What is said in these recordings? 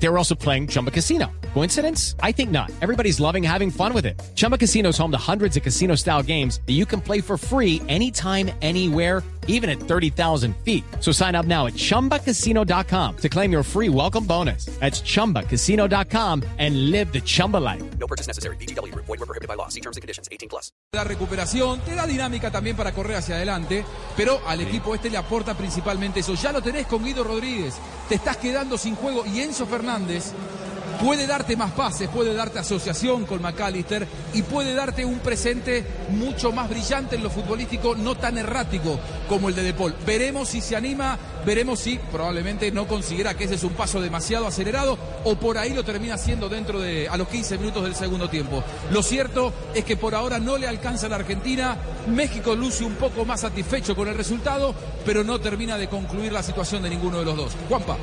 They were also playing Chumba Casino. Coincidence? I think not. Everybody's loving having fun with it. Chumba Casino is home to hundreds of casino style games that you can play for free anytime, anywhere, even at 30,000 feet. So sign up now at chumbacasino.com to claim your free welcome bonus. That's chumbacasino.com and live the Chumba life. No purchase necessary. BGW. Void were prohibited by law. See terms and conditions. 18 plus. La recuperación te da dinámica también para correr hacia adelante, pero al equipo este le aporta principalmente eso. Ya lo tenés con Guido Rodríguez, te estás quedando sin juego. Y Enzo Fernández puede darte más pases, puede darte asociación con McAllister y puede darte un presente mucho más brillante en lo futbolístico, no tan errático como el de De Paul. Veremos si se anima, veremos si probablemente no considera que ese es un paso demasiado acelerado o por ahí lo termina haciendo dentro de a los 15 minutos del segundo tiempo. Lo cierto es que por ahora no le alcanza a la Argentina, México luce un poco más satisfecho con el resultado, pero no termina de concluir la situación de ninguno de los dos. Juanpa.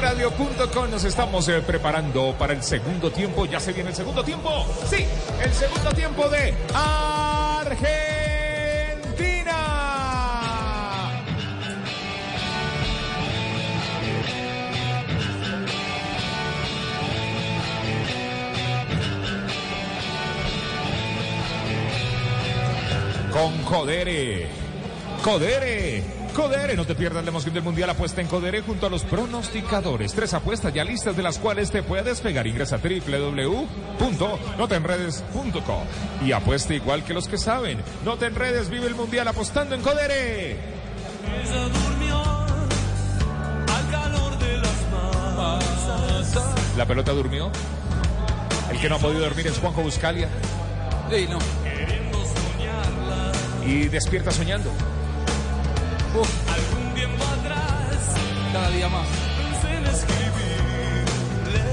Radio.com nos estamos eh, preparando para el segundo tiempo. Ya se viene el segundo tiempo. Sí, el segundo tiempo de Argentina. Con Codere. Codere. Codere, no te pierdas la emoción del Mundial Apuesta en Codere junto a los pronosticadores. Tres apuestas ya listas de las cuales te puedes pegar. Ingresa a www.notenredes.com y apuesta igual que los que saben. No te enredes, vive el Mundial apostando en Codere. La pelota durmió. El que no ha podido dormir es Juanjo Buscalia Sí, no. Y despierta soñando. Algún tiempo atrás cada día más. pensé en escribirle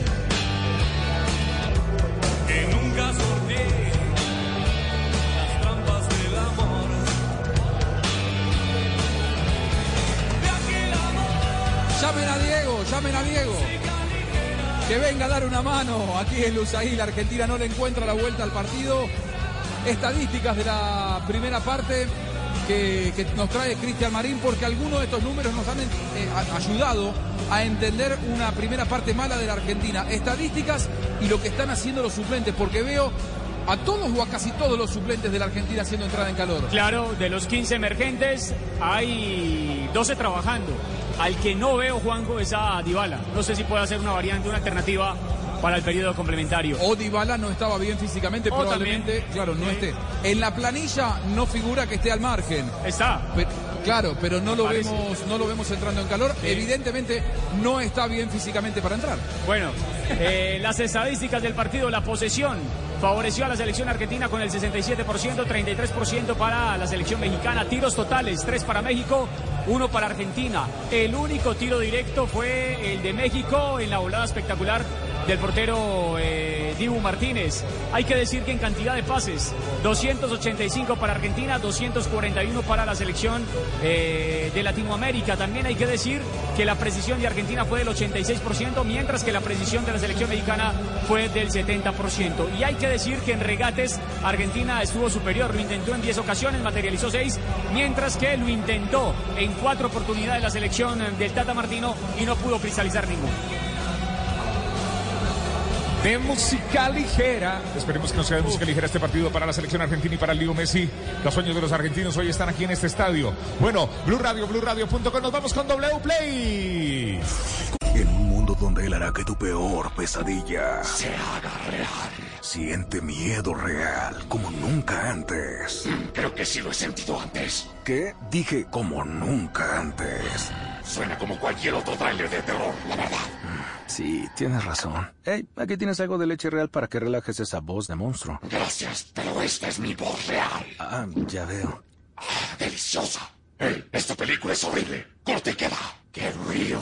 que nunca sorteé las trampas del amor. De aquel amor Llamen a Diego, llamen a Diego. Que venga a dar una mano. Aquí en Lusail, la Argentina no le encuentra la vuelta al partido. Estadísticas de la primera parte que, nos trae Cristian Marín, porque algunos de estos números nos han eh, ayudado a entender una primera parte mala de la Argentina. Estadísticas y lo que están haciendo los suplentes, porque veo a todos o a casi todos los suplentes de la Argentina haciendo entrada en calor. Claro, de los 15 emergentes hay 12 trabajando. Al que no veo, Juanjo, es a Dybala. No sé si puede hacer una variante, una alternativa para el periodo complementario. O Dybala no estaba bien físicamente, O probablemente, también. claro, no esté. En la planilla no figura que esté al margen. Está. Claro, pero no lo Parece. vemos, no lo vemos entrando en calor. Evidentemente no está bien físicamente para entrar. Bueno, eh, las estadísticas del partido, la posesión favoreció a la selección argentina con el 67%, 33% para la selección mexicana. Tiros totales, 3 para México, 1 para Argentina. El único tiro directo fue el de México en la volada espectacular del portero eh, Dibu Martínez. Hay que decir que en cantidad de pases, 285 para Argentina, 241 para la selección eh, de Latinoamérica. También hay que decir que la precisión de Argentina fue del 86%, mientras que la precisión de la selección mexicana fue del 70%. Y hay que decir que en regates Argentina estuvo superior, lo intentó en 10 ocasiones, materializó 6, mientras que lo intentó en 4 oportunidades la selección del Tata Martino y no pudo cristalizar ninguno. De música ligera. Esperemos que no sea de música ligera este partido para la selección argentina y para Leo Messi. Los sueños de los argentinos hoy están aquí en este estadio. Bueno, Blue Radio, BlueRadio.com. Nos vamos con W Play. En un mundo donde él hará que tu peor pesadilla se haga real. Siente miedo real como nunca antes. Creo que sí lo he sentido antes. ¿Qué? Dije como nunca antes. Suena como cualquier otro tráiler de terror, la verdad. Sí, tienes razón. Hey, aquí tienes algo de leche real para que relajes esa voz de monstruo. Gracias, pero esta es mi voz real. Ah, ya veo. Deliciosa. Hey, esta película es horrible. Corte y queda. Qué río.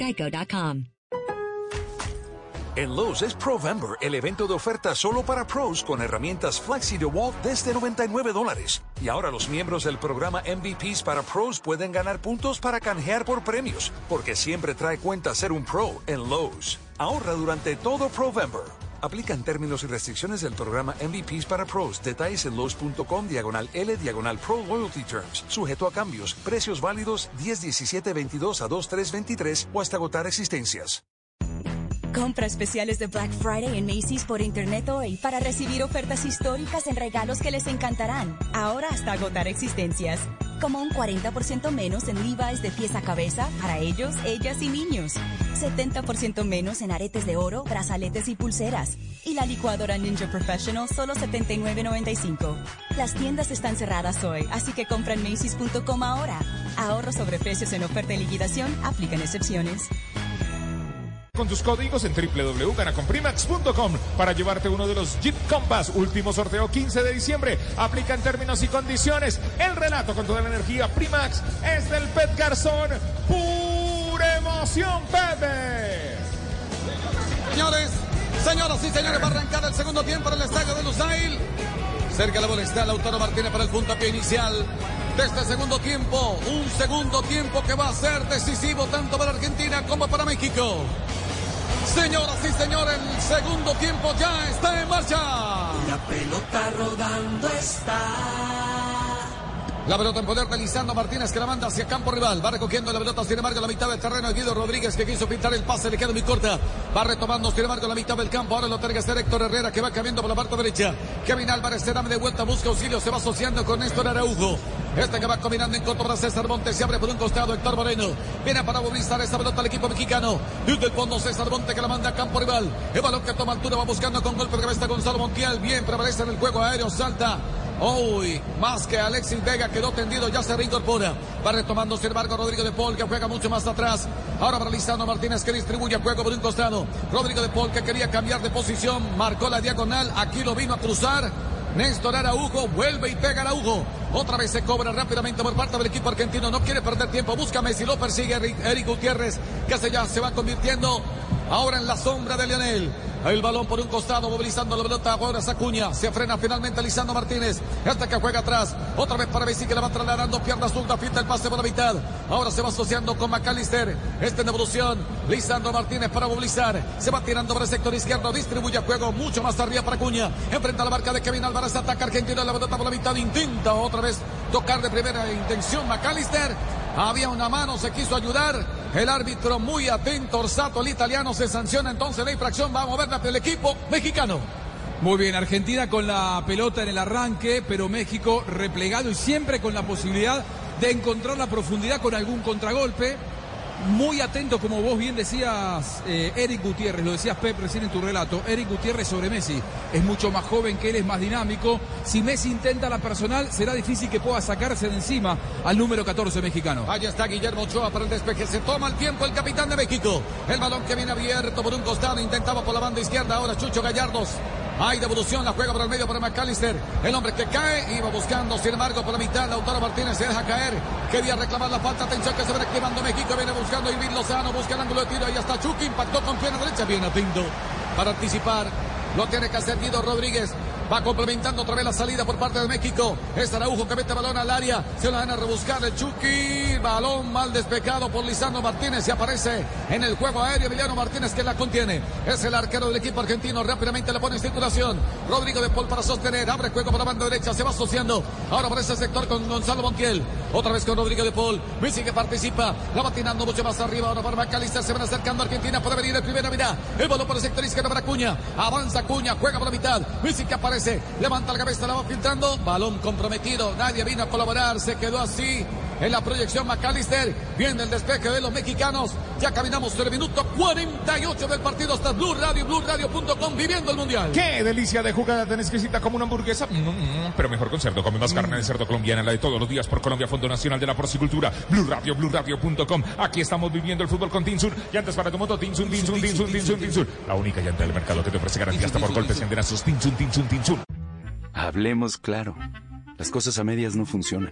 En Lowe's es Provember, el evento de ofertas solo para pros con herramientas Flexi de Walt desde 99 dólares. Y ahora los miembros del programa MVPs para pros pueden ganar puntos para canjear por premios, porque siempre trae cuenta ser un pro en Lowe's. Ahorra durante todo Provember. Aplican términos y restricciones del programa MVPs para pros. Detalles en Lowe's.com diagonal L diagonal Pro Loyalty Terms. Sujeto a cambios. Precios válidos 10 17 22 a 2 3 23 o hasta agotar existencias. Compra especiales de Black Friday en Macy's por internet hoy para recibir ofertas históricas en regalos que les encantarán. Ahora hasta agotar existencias. Como un 40% menos en Levi's de pies a cabeza para ellos, ellas y niños. 70% menos en aretes de oro, brazaletes y pulseras. Y la licuadora Ninja Professional solo $79.95. Las tiendas están cerradas hoy, así que compra en Macy's.com ahora. Ahorro sobre precios en oferta y liquidación, aplican excepciones. Con tus códigos en www.ganacomprimax.com para llevarte uno de los Jeep Compass. Último sorteo 15 de diciembre. Aplica en términos y condiciones. El relato con toda la energía Primax es del Pet Garzón. Pura emoción, Pepe. Señores, señoras y señores, va a arrancar el segundo tiempo en el estadio de Lusail. Cerca la bola está Lautaro Martínez para el puntapié inicial de este segundo tiempo. Un segundo tiempo que va a ser decisivo tanto para Argentina como para México. Señoras y señores, el segundo tiempo ya está en marcha. La pelota rodando está. La pelota en poder de Lisandro Martínez que la manda hacia campo rival. Va recogiendo la pelota, sin embargo, a la mitad del terreno Guido Rodríguez que quiso pintar el pase, le queda muy corta. Va retomando, sin embargo, la mitad del campo. Ahora lo tiene que hacer Héctor Herrera que va cambiando por la parte derecha. Kevin Álvarez se da de vuelta, busca auxilio, se va asociando con Néstor Araujo. Este que va combinando en contra César Montes. Se abre por un costado Héctor Moreno. Viene para movilizar esa pelota al equipo mexicano. Desde el fondo César Montes que la manda a campo rival. El balón que toma altura va buscando con golpe de cabeza Gonzalo Montiel. Bien, prevalece en el juego aéreo, salta. Uy, más que Alexis Vega quedó tendido, ya se reincorpora. Va retomando, sin embargo, Rodrigo de Paul, que juega mucho más atrás. Ahora para Lisandro Martínez, que distribuye el juego por un costado. Rodrigo de Paul, que quería cambiar de posición, marcó la diagonal. Aquí lo vino a cruzar. Néstor Araujo vuelve y pega Araujo. Otra vez se cobra rápidamente por parte del equipo argentino. No quiere perder tiempo. Busca Messi. Lo persigue Eric, Gutiérrez. Que se ya se va convirtiendo ahora en la sombra de Lionel. El balón por un costado, movilizando la pelota. Ahora Sacuña. Se frena finalmente Lisandro Martínez. Hasta que juega atrás. Otra vez para Messi que la va trasladando. Pierna zurda. Finta el pase por la mitad. Ahora se va asociando con McAllister. Este en evolución. Lisandro Martínez para movilizar. Se va tirando para el sector izquierdo. Distribuye juego mucho más arriba para Acuña. Enfrenta la marca de Kevin Álvarez. Ataca Argentina. La pelota por la mitad. Intenta otra vez tocar de primera intención McAllister. Había una mano, se quiso ayudar. El árbitro muy atento, Orsato, el italiano, se sanciona entonces la infracción. Va a moverla el equipo mexicano. Muy bien, Argentina con la pelota en el arranque, pero México replegado y siempre con la posibilidad de encontrar la profundidad con algún contragolpe. Muy atento, como vos bien decías, eh, Eric Gutiérrez, lo decías Pep recién en tu relato, Eric Gutiérrez sobre Messi. Es mucho más joven que él, es más dinámico. Si Messi intenta la personal, será difícil que pueda sacarse de encima al número 14 mexicano. Allá está Guillermo Ochoa para el despeje. Se toma el tiempo el capitán de México. El balón que viene abierto por un costado, intentaba por la banda izquierda. Ahora Chucho Gallardos. Hay devolución, la juega por el medio para McAllister. El hombre que cae, iba buscando, sin embargo, por la mitad. Lautaro Martínez se deja caer. Quería reclamar la falta. Atención que se viene activando México. Viene buscando Irving Lozano. Busca el ángulo de tiro. Ahí está Chucky. Impactó con pierna derecha. Bien atento para anticipar. Lo tiene que hacer Guido Rodríguez. Va complementando otra vez la salida por parte de México. Es Araujo que mete balón al área. Se lo van a rebuscar el Chucky. Balón mal despejado por Lisandro Martínez. Y aparece en el juego aéreo Emiliano Martínez que la contiene. Es el arquero del equipo argentino. Rápidamente le pone en circulación. Rodrigo de Paul para sostener. Abre juego por la banda derecha. Se va asociando. Ahora por ese sector con Gonzalo Montiel. Otra vez con Rodrigo de Paul. Messi que participa. La va mucho más arriba. Ahora para Macalister. Se van acercando a Argentina. Puede venir el primera mirada. El balón por el sector izquierdo para Cuña. Avanza Cuña. Juega por la mitad. Messi que aparece. Levanta la cabeza. La va filtrando. Balón comprometido. Nadie vino a colaborar. Se quedó así. En la proyección McAllister. Viene el despeje de los mexicanos. Ya caminamos el minuto 48 del partido hasta Blue Radio, BlueRadio.com, viviendo el mundial. ¡Qué delicia de jugada! Te exquisita como una hamburguesa. Mm, mm, pero mejor con cerdo. Come más carne de cerdo colombiana, la de todos los días por Colombia, Fondo Nacional de la Porcicultura. Blue Radio, BlueRadio.com. Aquí estamos viviendo el fútbol con Tinsun. Llantas para tu moto, Tinsun, Tinsun, Tinsun, Tinsun, Tinsun. La única llanta del mercado que te ofrece garantía hasta por golpes y andenazos. Tinsun, Tinsun, Tinsun. Hablemos claro. Las cosas a medias no funcionan.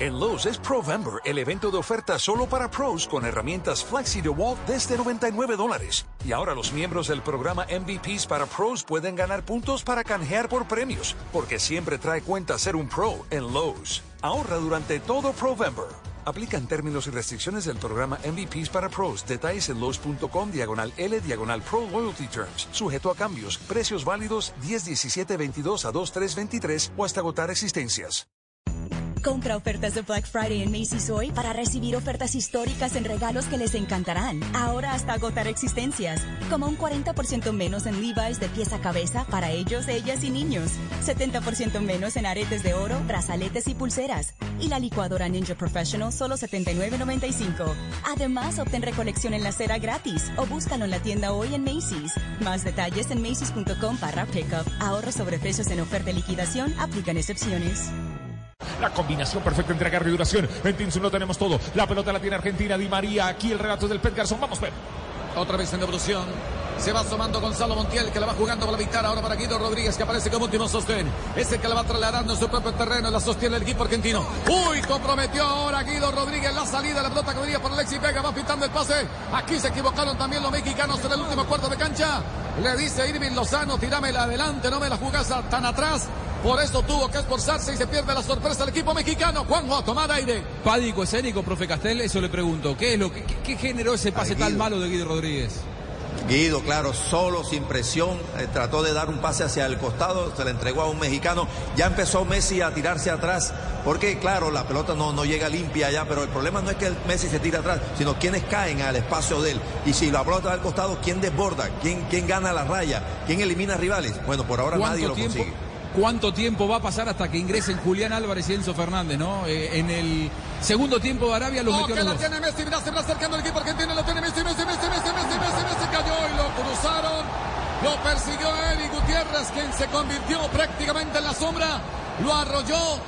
En Lowe's es Provember, el evento de oferta solo para pros con herramientas Flexi DeWalt desde 99 dólares. Y ahora los miembros del programa MVPs para pros pueden ganar puntos para canjear por premios, porque siempre trae cuenta ser un pro en Lowe's. Ahorra durante todo Provember. Aplican términos y restricciones del programa MVPs para pros. Detalles en Lowe's.com diagonal L diagonal Pro Loyalty Terms. Sujeto a cambios. Precios válidos 10, 17, 22 a 2, 3, 23 o hasta agotar existencias. Compra ofertas de Black Friday en Macy's hoy para recibir ofertas históricas en regalos que les encantarán. Ahora hasta agotar existencias. Como un 40% menos en Levi's de pieza a cabeza para ellos, ellas y niños. 70% menos en aretes de oro, brazaletes y pulseras. Y la licuadora Ninja Professional solo $79.95. Además, obtén recolección en la cera gratis o búscalo en la tienda hoy en Macy's. Más detalles en macy's.com barra pickup. Ahorros sobre precios en oferta y liquidación. Aplican excepciones. La combinación perfecta entre agarre y duración. En Tinsun lo tenemos todo. La pelota la tiene Argentina. Di María. Aquí el relato del Pet Garzón. Vamos, Pep. Otra vez en devolución. Se va asomando Gonzalo Montiel que la va jugando para la mitad ahora para Guido Rodríguez que aparece como último sostén. Es el que la va trasladando en su propio terreno. La sostiene el equipo argentino. Uy, comprometió ahora Guido Rodríguez la salida. La pelota que venía por Alexis Vega. Va pintando el pase. Aquí se equivocaron también los mexicanos en el último cuarto de cancha. Le dice Irving Lozano, tirámela adelante, no me la jugás tan atrás. Por eso tuvo que esforzarse y se pierde la sorpresa del equipo mexicano. Juanjo, tomar aire. Pádico escénico, profe Castel, eso le pregunto. ¿Qué es lo que qué, qué generó ese pase tan malo de Guido Rodríguez? Guido, claro, solo, sin presión, eh, trató de dar un pase hacia el costado, se le entregó a un mexicano. Ya empezó Messi a tirarse atrás, porque claro, la pelota no, no llega limpia ya, pero el problema no es que el Messi se tira atrás, sino quienes caen al espacio de él. Y si la pelota va al costado, ¿quién desborda? ¿Quién, quién gana la raya? ¿Quién elimina rivales? Bueno, por ahora nadie lo tiempo, consigue. ¿Cuánto tiempo va a pasar hasta que ingresen Julián Álvarez y Enzo Fernández, no? Eh, en el segundo tiempo de Arabia los Oh, metió que los la dos. tiene Messi, se va acercando el equipo argentino, lo tiene Messi, Messi, Messi, Messi, Messi, Messi, Messi, cayó y lo cruzaron. Lo persiguió Eric Gutiérrez, quien se convirtió prácticamente en la sombra. Lo arrolló.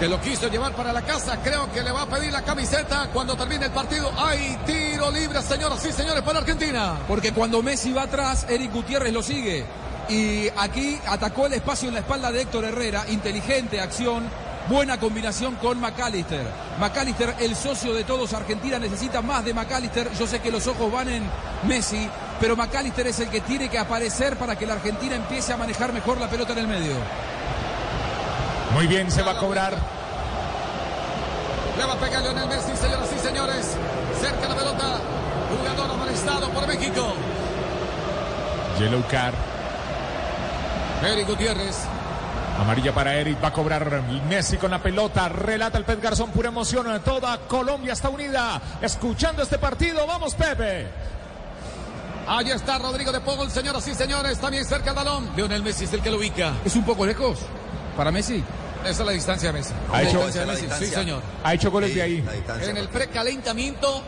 Que lo quiso llevar para la casa. Creo que le va a pedir la camiseta cuando termine el partido. Hay tiro libre, señoras y señores, para Argentina. Porque cuando Messi va atrás, Eric Gutiérrez lo sigue. Y aquí atacó el espacio en la espalda de Héctor Herrera. Inteligente acción. Buena combinación con McAllister. McAllister, el socio de todos. Argentina necesita más de McAllister. Yo sé que los ojos van en Messi, pero McAllister es el que tiene que aparecer para que la Argentina empiece a manejar mejor la pelota en el medio. Muy bien, se va a cobrar. Le va a pegar Lionel Messi, señoras y señores. Cerca la pelota. Jugador amonestado por México. Yellow card. Eric Gutiérrez. Amarilla para Eric, va a cobrar Messi con la pelota, relata el Pet Garzón, pura emoción, toda Colombia está unida, escuchando este partido, vamos Pepe. Ahí está Rodrigo de Paul, señoras y señores, también cerca el balón. Lionel Messi es el que lo ubica. ¿Es un poco lejos para Messi? Esa es la distancia de Messi. Ha La hecho- distancia de Messi, distancia. sí señor. Ha hecho goles de ahí. En el precalentamiento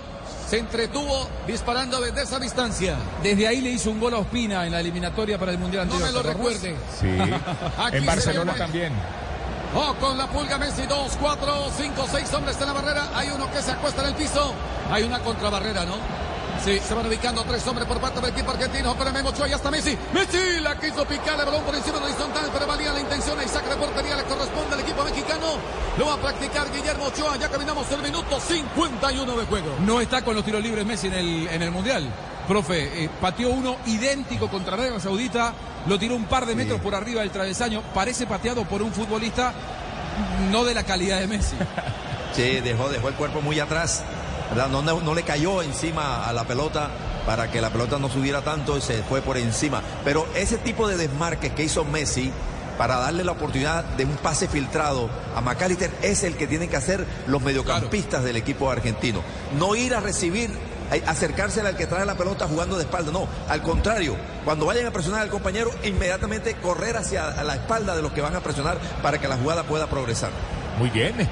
se entretuvo disparando desde esa distancia. Desde ahí le hizo un gol a Ospina en la eliminatoria para el Mundial No me lo recuerde. Sí, Aquí en Barcelona también. Oh, con la pulga Messi, dos, cuatro, cinco, seis hombres en la barrera. Hay uno que se acuesta en el piso. Hay una contrabarrera, ¿no? Sí, se van ubicando tres hombres por parte del equipo argentino. Pero Memo Ochoa y hasta Messi. Messi la quiso picar el balón por encima de la horizontal, pero valía la intención. Y saque de portería le corresponde al equipo mexicano. Lo va a practicar Guillermo Ochoa. Ya caminamos el minuto 51 de juego. No está con los tiros libres Messi en el, en el Mundial. Profe, eh, pateó uno idéntico contra Arabia Saudita, lo tiró un par de metros por arriba del travesaño, parece pateado por un futbolista no de la calidad de Messi. Sí, dejó, dejó el cuerpo muy atrás, ¿verdad? No, no, no le cayó encima a la pelota para que la pelota no subiera tanto y se fue por encima. Pero ese tipo de desmarques que hizo Messi para darle la oportunidad de un pase filtrado a McAllister es el que tienen que hacer los mediocampistas del equipo argentino. No ir a recibir acercarse al que trae la pelota jugando de espalda. No, al contrario, cuando vayan a presionar al compañero, inmediatamente correr hacia la espalda de los que van a presionar para que la jugada pueda progresar. Muy bien.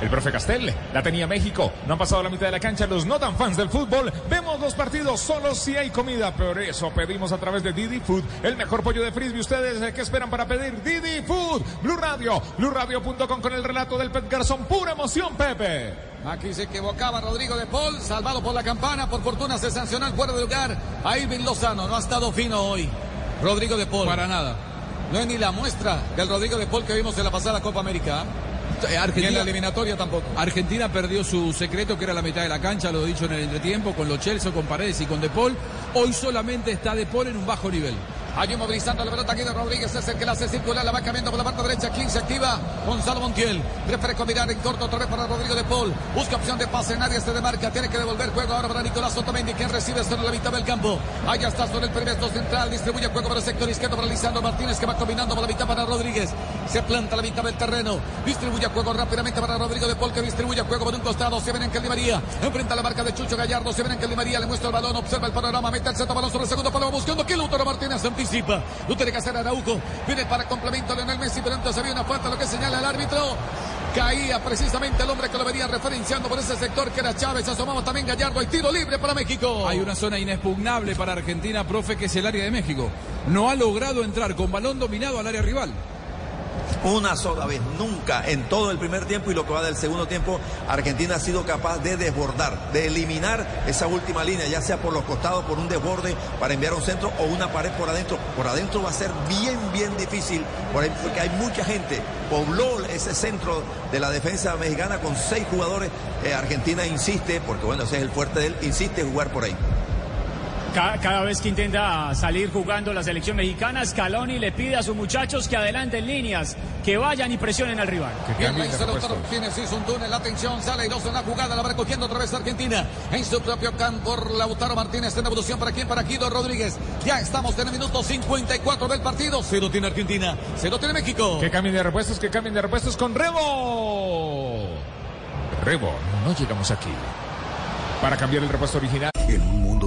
El profe Castel la tenía México. No han pasado la mitad de la cancha los no tan fans del fútbol. Vemos los partidos solo si hay comida. Por eso pedimos a través de Didi Food el mejor pollo de frisbee. ¿Ustedes qué esperan para pedir? Didi Food. Blue Radio. BlueRadio.com con el relato del Pet Garzón. Pura emoción, Pepe. Aquí se equivocaba Rodrigo de Paul, salvado por la campana. Por fortuna se sancionó el fuera de lugar a Irving Lozano. No ha estado fino hoy. Rodrigo de Paul. Para nada. No es ni la muestra del Rodrigo de Paul que vimos en la pasada Copa América. Argentina, Ni en la eliminatoria tampoco. Argentina perdió su secreto, que era la mitad de la cancha, lo he dicho en el entretiempo, con los Chelsea, con Paredes y con De Paul. Hoy solamente está De Paul en un bajo nivel. Allí movilizando la pelota, Guido Rodríguez es el que la hace circular, la va cambiando por la parte derecha. ¿Quién se activa? Gonzalo Montiel. Prefiere combinar en corto otra vez para Rodrigo de Paul. Busca opción de pase, nadie se demarca. Tiene que devolver juego ahora para Nicolás Otamendi, quien recibe sobre la mitad del campo. Allá está sobre el perímetro central, distribuye juego para el sector izquierdo para Lisandro Martínez, que va combinando por la mitad para Rodríguez. Se planta la mitad del terreno. Distribuye juego rápidamente para Rodrigo de Paul, que distribuye juego por un costado. Se ven en Di María. Enfrenta la marca de Chucho Gallardo. Se ven en Di María. Le muestra el balón. Observa el panorama. Mete el centro balón sobre el segundo palo. Buscando que Lutero Martínez anticipa. Lo tiene que hacer Araujo. Viene para complemento Leonel Messi. Pero antes había una falta, lo que señala el árbitro. Caía precisamente el hombre que lo venía referenciando por ese sector que era Chávez. Asomaba también Gallardo. Hay tiro libre para México. Hay una zona inexpugnable para Argentina, profe, que es el área de México. No ha logrado entrar con balón dominado al área rival. Una sola vez, nunca en todo el primer tiempo y lo que va del segundo tiempo, Argentina ha sido capaz de desbordar, de eliminar esa última línea, ya sea por los costados, por un desborde para enviar un centro o una pared por adentro. Por adentro va a ser bien, bien difícil, porque hay mucha gente. Pobló ese centro de la defensa mexicana con seis jugadores. Eh, Argentina insiste, porque bueno, ese es el fuerte de él, insiste en jugar por ahí. Cada, cada, vez que intenta salir jugando la selección mexicana, Scaloni le pide a sus muchachos que adelanten líneas, que vayan y presionen al rival. Bien, Martínez hizo un túnel, atención, sale y dos en la jugada, la va recogiendo otra vez Argentina en su propio campo. Lautaro Martínez en evolución para quién, para Guido Rodríguez. Ya estamos en el minuto 54 del partido. Cero tiene Argentina, cero tiene México. Que cambien de repuestos, que cambien de repuestos con Rebo. Rebo, no llegamos aquí. Para cambiar el repuesto original. En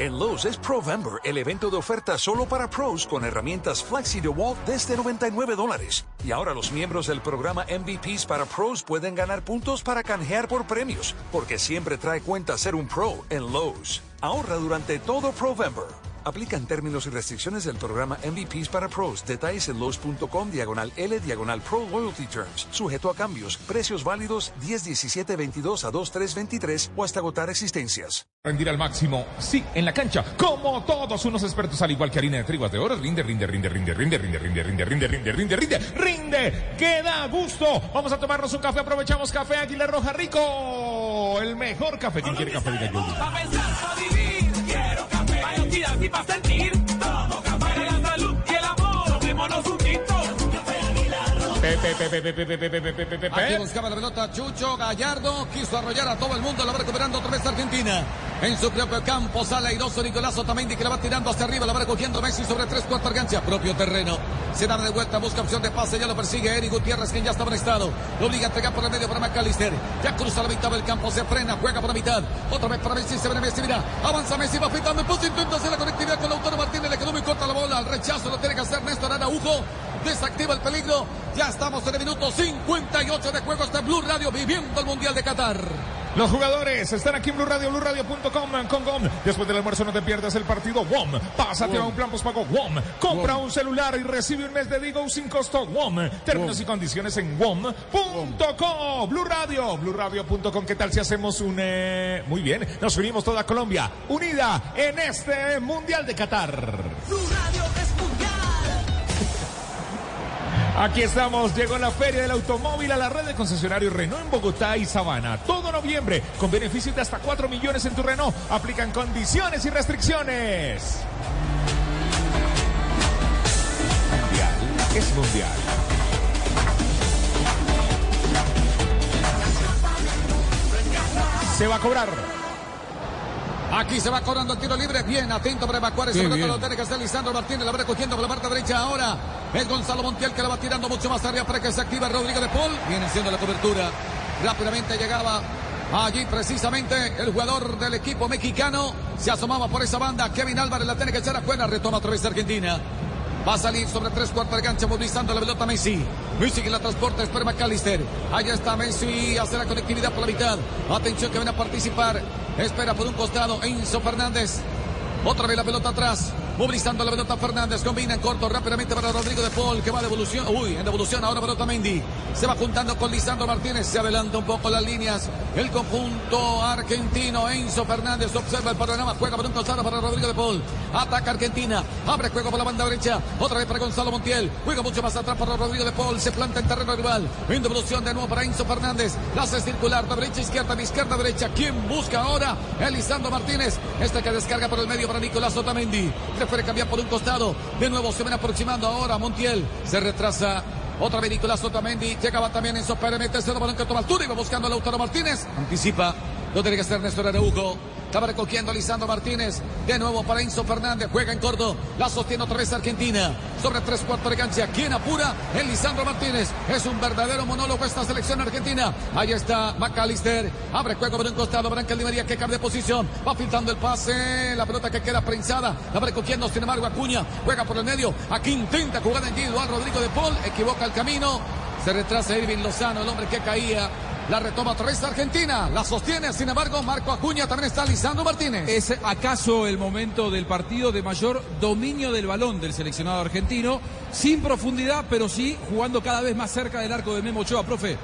En Lowe's es Provember, el evento de oferta solo para pros con herramientas Flexi DeWalt desde 99 dólares. Y ahora los miembros del programa MVPs para pros pueden ganar puntos para canjear por premios, porque siempre trae cuenta ser un pro en Lowe's. Ahorra durante todo Provember. Aplican términos y restricciones del programa MVPs para pros. Detalles en Lowe's.com diagonal L diagonal Pro Loyalty Terms. Sujeto a cambios. Precios válidos 10 17 22 a 2 3 23 o hasta agotar existencias. Rendir al máximo. Sí, en la cancha. Como todos unos expertos, al igual que harina de triguas de oro. Rinde, rinde, rinde, rinde, rinde, rinde, rinde, rinde, rinde, rinde, rinde, rinde, rinde. Que da gusto. Vamos a tomarnos un café. Aprovechamos café Águila Roja Rico. El mejor café. ¿Quién quiere café? Diga yo aquí para sentir. Aquí buscaba la pelota Chucho Gallardo. Quiso arrollar a todo el mundo. La va recuperando otra vez Argentina. En su propio campo sale airoso Nicolás Otamendi que la va tirando hacia arriba, la va recogiendo Messi sobre tres cuartos gancha, propio terreno. Se da de vuelta, busca opción de pase, ya lo persigue Eric Gutiérrez, quien ya estaba en estado. Lo obliga a entregar por el medio para McAllister. Ya cruza la mitad del campo, se frena, juega por la mitad. Otra vez para Messi, se viene Messi, mira. Avanza Messi, va pitando, puso intenta hacer la conectividad con Lautaro Martínez, le quedó muy corta la bola. Al rechazo lo tiene que hacer Néstor Araujo. Desactiva el peligro. Ya estamos en el minuto 58 de juego. Está Blue Radio viviendo el Mundial de Qatar. Los jugadores están aquí en Blue Radio, BlueRadio.com con WOM. Después del almuerzo no te pierdas el partido WOM. Pásate a un plan postpago WOM. Compra un celular y recibe un mes de Digo sin costo WOM. Términos y condiciones en WOM.com. Blue Radio, BlueRadio.com. ¿Qué tal si hacemos un... eh, Muy bien, nos unimos toda Colombia unida en este Mundial de Qatar. Aquí estamos, llegó la Feria del Automóvil a la red de concesionarios Renault en Bogotá y Sabana. Todo noviembre, con beneficios de hasta 4 millones en tu Renault. Aplican condiciones y restricciones. Mundial es mundial. Se va a cobrar. Aquí se va cobrando el tiro libre. Bien, atento para evacuar ese pelota. Lo tiene que hacer Lisandro Martínez. La va recogiendo por la parte derecha ahora. Es Gonzalo Montiel que la va tirando mucho más arriba para que se activa Rodrigo de Paul. Viene haciendo la cobertura. Rápidamente llegaba allí precisamente el jugador del equipo mexicano. Se asomaba por esa banda. Kevin Álvarez la tiene que echar afuera. Retoma otra vez Argentina. Va a salir sobre tres cuartos de cancha, movilizando la pelota Messi. Messi que la transporta, espera McAllister. Allá está Messi, hace la conectividad por la mitad. Atención que viene a participar. Espera por un costado Enzo Fernández. Otra vez la pelota atrás. Movilizando la pelota Fernández. Combina en corto rápidamente para Rodrigo de Paul. Que va de evolución. Uy, en devolución ahora para Otamendi. Se va juntando con Lisandro Martínez. Se adelanta un poco las líneas. El conjunto argentino. Enzo Fernández observa el panorama. Juega por un costado para Rodrigo de Paul. Ataca Argentina. Abre juego por la banda derecha. Otra vez para Gonzalo Montiel. Juega mucho más atrás para Rodrigo de Paul. Se planta en terreno rival. En devolución de nuevo para Enzo Fernández. La hace circular de derecha izquierda, de izquierda a derecha. ¿Quién busca ahora? Elisandro Martínez. Este que descarga por el medio para Nicolás Otamendi. Prefiere cambiar por un costado. De nuevo se ven aproximando ahora Montiel. Se retrasa. Otra vez Nicolás Otamendi. Llegaba también Enzo Pérez. El balón que toma altura va buscando a Lautaro Martínez. Anticipa. Lo tiene que hacer Néstor Araujo. Estaba recogiendo Lisandro Martínez. De nuevo para Enzo Fernández. Juega en corto. La sostiene otra vez Argentina. Sobre tres cuartos de cancha. ¿Quién apura? El Lisandro Martínez. Es un verdadero monólogo esta selección argentina. Ahí está McAllister. Abre juego por un costado. Branca Di María que cambia de posición. Va filtrando el pase. La pelota que queda prensada. La va recogiendo. Sin embargo, Acuña. Juega por el medio. Aquí intenta jugar individual. Rodrigo de Paul. Equivoca el camino. Se retrasa Irving Lozano. El hombre que caía. La retoma otra vez Argentina. La sostiene. Sin embargo, Marco Acuña también está Lisandro Martínez. ¿Es acaso el momento del partido de mayor dominio del balón del seleccionado argentino? Sin profundidad, pero sí jugando cada vez más cerca del arco de Memo Ochoa, profe.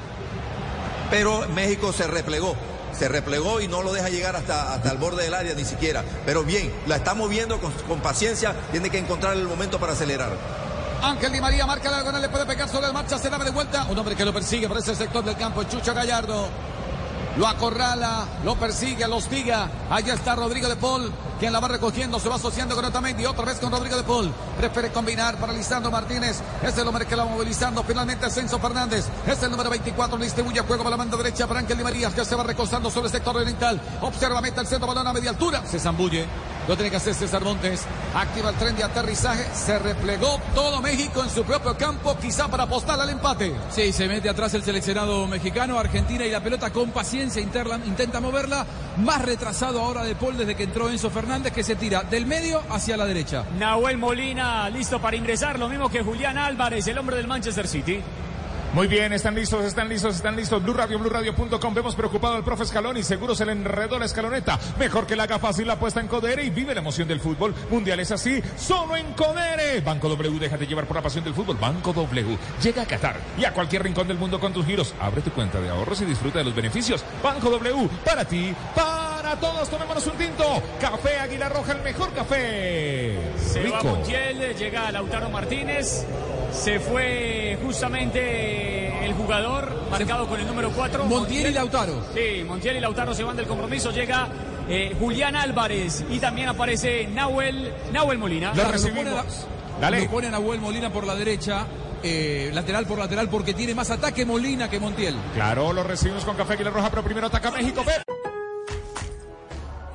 Pero México se replegó. Se replegó y no lo deja llegar hasta, hasta el borde del área ni siquiera. Pero bien, la está moviendo con, con paciencia. Tiene que encontrar el momento para acelerar. Ángel Di María marca la diagonal, le puede pegar sobre la marcha, se da de vuelta. Un hombre que lo persigue por ese sector del campo, Chucho Gallardo. Lo acorrala, lo persigue, lo hostiga. Allá está Rodrigo de Paul, quien la va recogiendo, se va asociando con Otamendi, otra vez con Rodrigo de Paul. Prefiere combinar para Lisandro Martínez. Es el hombre que la va movilizando. Finalmente Censo Fernández. Es el número 24, le distribuye juego para la mano derecha para Ángel Di María, que se va recostando sobre el sector oriental. Observa, mete el centro, balón a media altura. Se zambulle. Lo tiene que hacer César Montes. Activa el tren de aterrizaje. Se replegó todo México en su propio campo, quizá para apostar al empate. Sí, se mete atrás el seleccionado mexicano, Argentina y la pelota con paciencia intenta moverla. Más retrasado ahora de Paul desde que entró Enzo Fernández, que se tira del medio hacia la derecha. Nahuel Molina listo para ingresar, lo mismo que Julián Álvarez, el hombre del Manchester City. Muy bien, están listos, están listos, están listos. Blue Radio, BlueRadio.com. Vemos preocupado al profe Scaloni. Seguro se le enredó la escaloneta. Mejor que la haga fácil la apuesta en Codere y vive la emoción del fútbol. Mundial es así, solo en Codere. Banco W, déjate llevar por la pasión del fútbol. Banco W. Llega a Qatar y a cualquier rincón del mundo con tus giros. Abre tu cuenta de ahorros y disfruta de los beneficios. Banco W, para ti, para todos. Tomémonos un tinto. Café Águila Roja, el mejor café. Se va Rico. Montiel, llega Lautaro Martínez. Se fue justamente el jugador marcado con el número 4. Montiel y Lautaro. Sí, Montiel y Lautaro se van del compromiso. Llega eh, Julián Álvarez y también aparece Nahuel, Nahuel Molina. Claro, lo pone a- Lo ponen a Nahuel Molina por la derecha, eh, lateral por lateral, porque tiene más ataque Molina que Montiel. Claro, lo recibimos con Café Águila Roja, pero primero ataca México. Ve.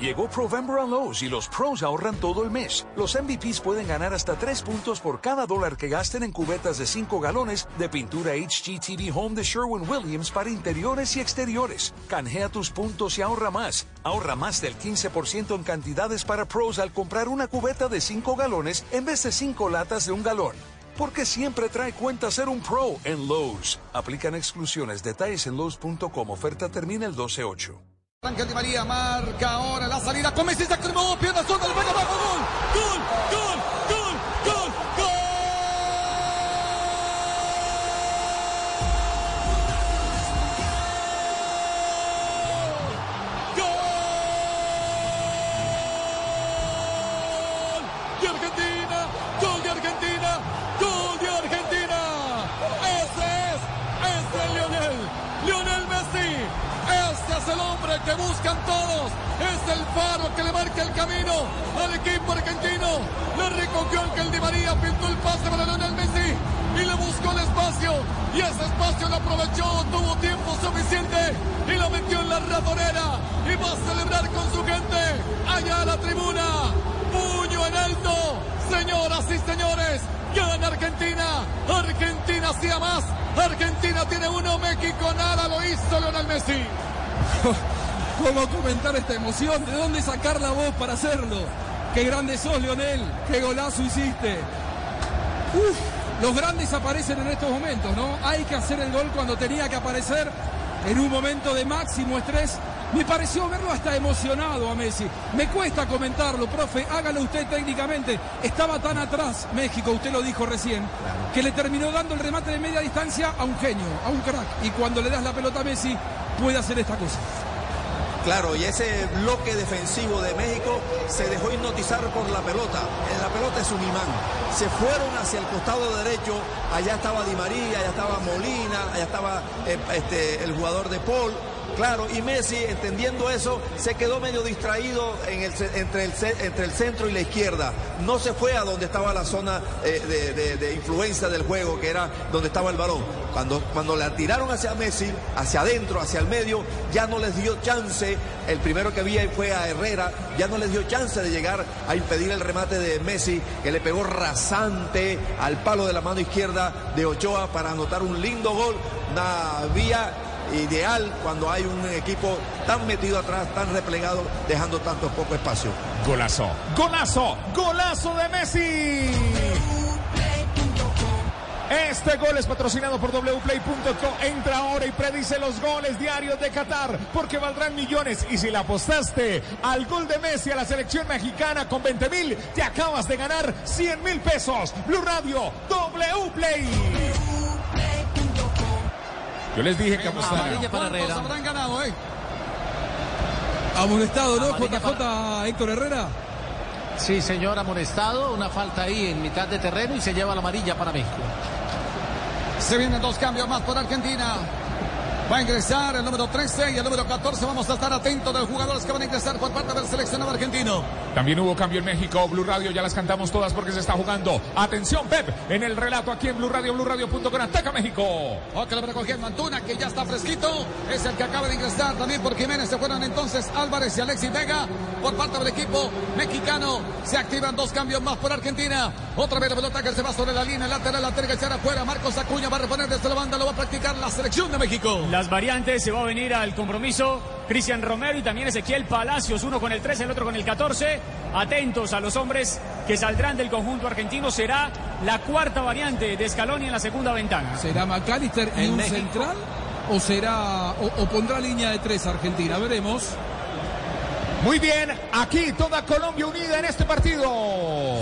Llegó Provember a Lowe's y los pros ahorran todo el mes. Los MVPs pueden ganar hasta 3 puntos por cada dólar que gasten en cubetas de 5 galones de pintura HGTV Home de Sherwin Williams para interiores y exteriores. Canjea tus puntos y ahorra más. Ahorra más del 15% en cantidades para pros al comprar una cubeta de 5 galones en vez de 5 latas de un galón. Porque siempre trae cuenta ser un pro en Lowe's. Aplican exclusiones. Detalles en Lowe's.com. Oferta termina el 12-8. Ángel Di María marca ahora la salida con Messi, se activó, pierna zurda, le pega gol, gol, gol, gol, buscan todos. Es el faro que le marca el camino al equipo argentino. Le recogió Ángel Di María, pintó el pase para Lionel Messi y le buscó el espacio. Y ese espacio lo aprovechó, tuvo tiempo suficiente y lo metió en la ratonera. Y va a celebrar con su gente allá a la tribuna. Puño en alto, señoras y señores. Gana Argentina. Argentina hacía más. Argentina tiene uno, México nada. Lo hizo Lionel Messi. ¿Cómo comentar esta emoción? ¿De dónde sacar la voz para hacerlo? Qué grande sos, Lionel. Qué golazo hiciste. Uf, los grandes aparecen en estos momentos, ¿no? Hay que hacer el gol cuando tenía que aparecer en un momento de máximo estrés. Me pareció verlo hasta emocionado a Messi. Me cuesta comentarlo, profe, hágalo usted técnicamente. Estaba tan atrás México, usted lo dijo recién, que le terminó dando el remate de media distancia a un genio, a un crack. Y cuando le das la pelota a Messi, puede hacer esta cosa. Claro, y ese bloque defensivo de México se dejó hipnotizar por la pelota. La pelota es un imán. Se fueron hacia el costado derecho. Allá estaba Di María, allá estaba Molina, allá estaba eh, este, el jugador de Paul. Claro, y Messi, entendiendo eso, se quedó medio distraído en el, entre, el, centro y la izquierda. No se fue a donde estaba la zona eh, de, influencia del juego, que era donde estaba el balón. Cuando, cuando la tiraron hacia Messi, hacia adentro, hacia el medio, ya no les dio chance. El primero que vi fue a Herrera, ya no les dio chance de llegar a impedir el remate de Messi, que le pegó rasante al palo de la mano izquierda de Ochoa para anotar un lindo gol. Una vía ideal cuando hay un equipo tan metido atrás, tan replegado, dejando tanto poco espacio. Golazo, golazo, golazo de Messi. Este gol es patrocinado por wplay.co. Entra ahora y predice los goles diarios de Qatar porque valdrán millones. Y si le apostaste al gol de Messi a la selección mexicana con 20 mil, te acabas de ganar 100 mil pesos. Blue Radio, Wplay. Yo les dije que apostaran. para Herrera. habrán ganado, eh? Amonestado, ¿no? JJ Héctor Herrera. Sí, señor, amonestado. Una falta ahí en mitad de terreno y se lleva la amarilla para México. Se vienen dos cambios más por Argentina. Va a ingresar el número 13 y el número 14. Vamos a estar atentos de los jugadores que van a ingresar por parte del seleccionado argentino. También hubo cambio en México. Blue Radio ya las cantamos todas porque se está jugando. Atención, Pep, en el relato aquí en Blue Radio, Blue Radio.com. Ataca México. Ok, lo recogió Mantuna, que ya está fresquito. Es el que acaba de ingresar también por Jiménez. Se fueron entonces Álvarez y Alexis Vega por parte del equipo mexicano. Se activan dos cambios más por Argentina. Otra vez la pelota que se va sobre la línea lateral, la terga echar afuera. Marcos Acuña va a reponer desde la banda, lo va a practicar la selección de México. Las variantes, se va a venir al compromiso Cristian Romero y también Ezequiel Palacios, uno con el 13, el otro con el 14. Atentos a los hombres que saldrán del conjunto argentino. Será la cuarta variante de Scaloni en la segunda ventana. ¿Será McAllister y un México. central? ¿O será o, o pondrá línea de tres Argentina? Veremos. Muy bien, aquí toda Colombia unida en este partido.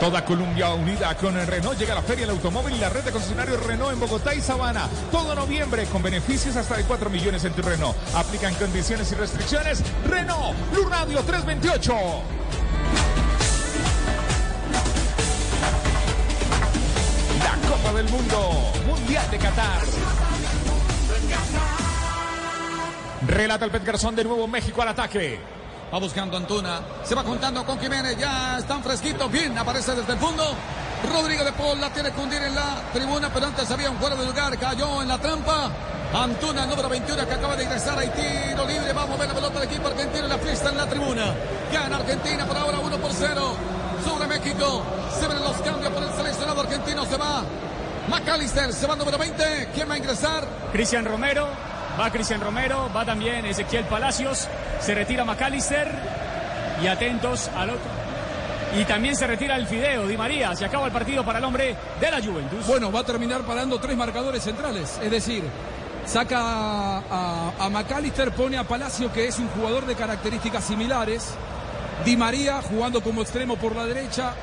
Toda Colombia unida con el Renault llega a la Feria del Automóvil y la red de concesionarios Renault en Bogotá y Sabana. Todo noviembre con beneficios hasta de 4 millones en tu Renault. Aplican condiciones y restricciones. Renault, Blue Radio 328. La Copa del Mundo, Mundial de Qatar. Relata el Pet Garzón de nuevo México al ataque. Va buscando Antuna. Se va juntando con Jiménez. Ya están fresquitos. Bien, aparece desde el fondo. Rodrigo de Paul la tiene que hundir en la tribuna, pero antes había un fuera de lugar, cayó en la trampa. Antuna, número 21, que acaba de ingresar ahí, tiro libre, va a mover la pelota del equipo argentino, la fiesta en la tribuna. Gana Argentina por ahora 1 por 0 sobre México. Se ven los cambios por el seleccionado argentino, se va McAllister, se va número 20. ¿Quién va a ingresar? Cristian Romero, va Cristian Romero, va también Ezequiel Palacios, se retira McAllister y atentos al otro. Y también se retira el Fideo, Di María. Se acaba el partido para el hombre de la Juventus. Bueno, va a terminar parando tres marcadores centrales. Es decir, saca a, a McAllister, pone a Palacio, que es un jugador de características similares. Di María jugando como extremo por la derecha.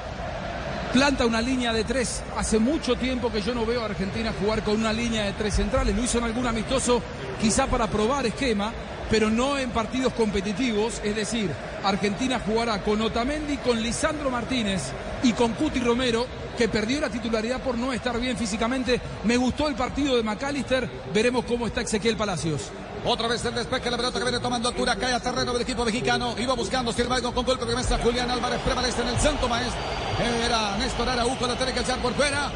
Planta una línea de tres. Hace mucho tiempo que yo no veo a Argentina jugar con una línea de tres centrales. Lo hizo en algún amistoso, quizá para probar esquema, pero no en partidos competitivos. Es decir, Argentina jugará con Otamendi, con Lisandro Martínez y con Cuti Romero, que perdió la titularidad por no estar bien físicamente. Me gustó el partido de McAllister. Veremos cómo está Ezequiel Palacios. Otra vez el despeje, la pelota que viene tomando altura, cae a terreno del equipo mexicano. Iba buscando, sin embargo, con golpe de mesa Julián Álvarez prevalece en el Santo Maestro. Era Néstor Araújo, la tiene que echar por fuera.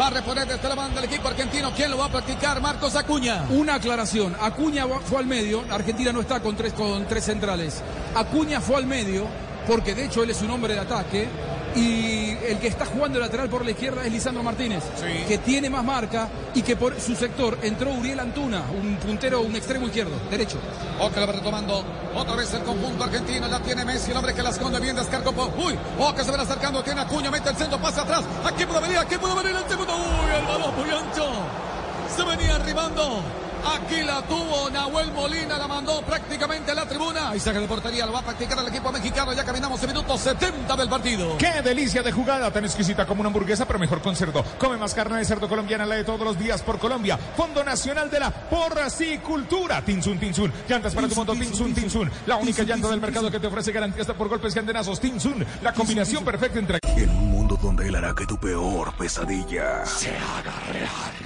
Va a reponer desde la banda el equipo argentino. ¿Quién lo va a practicar? Marcos Acuña. Una aclaración. Acuña fue al medio. Argentina no está con tres, con tres centrales. Acuña fue al medio porque de hecho él es un hombre de ataque. Y el que está jugando lateral por la izquierda es Lisandro Martínez, que tiene más marca y que por su sector entró Uriel Antuna, un puntero, un extremo izquierdo, derecho. Oca la va retomando. Otra vez el conjunto argentino. La tiene Messi, el hombre que la esconde bien. Descargó. por- Uy, Oca se va acercando. Tiene Acuña, mete el centro, pasa atrás. Aquí puede venir, aquí puede venir el segundo. Uy, el balón muy ancho. Se venía arribando. Aquí la tuvo Nahuel Molina, la mandó prácticamente a la tribuna. Y saca de portería, lo va a practicar el equipo mexicano. Ya caminamos en minuto 70 del partido. ¡Qué delicia de jugada! Tan exquisita como una hamburguesa, pero mejor con cerdo. Come más carne de cerdo colombiana, la de todos los días por Colombia. Fondo Nacional de la Porcicultura. Tinsun, Tinsun. Llantas para tu moto, Tinsun, Tinsun. La única llanta del mercado que te ofrece garantía hasta por golpes y andenazos. Tinsun. La combinación perfecta entre... En un mundo donde él hará que tu peor pesadilla se haga real.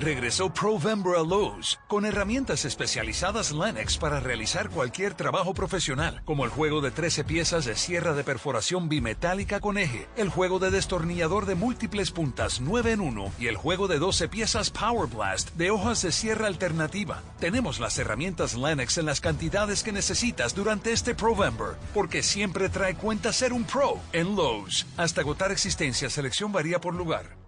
Regresó Provember a Lowe's con herramientas especializadas Lennox para realizar cualquier trabajo profesional, como el juego de 13 piezas de sierra de perforación bimetálica con eje, el juego de destornillador de múltiples puntas 9 en 1 y el juego de 12 piezas Power Blast de hojas de sierra alternativa. Tenemos las herramientas Lennox en las cantidades que necesitas durante este Provember, porque siempre trae cuenta ser un pro en Lowe's. Hasta agotar existencia, selección varía por lugar.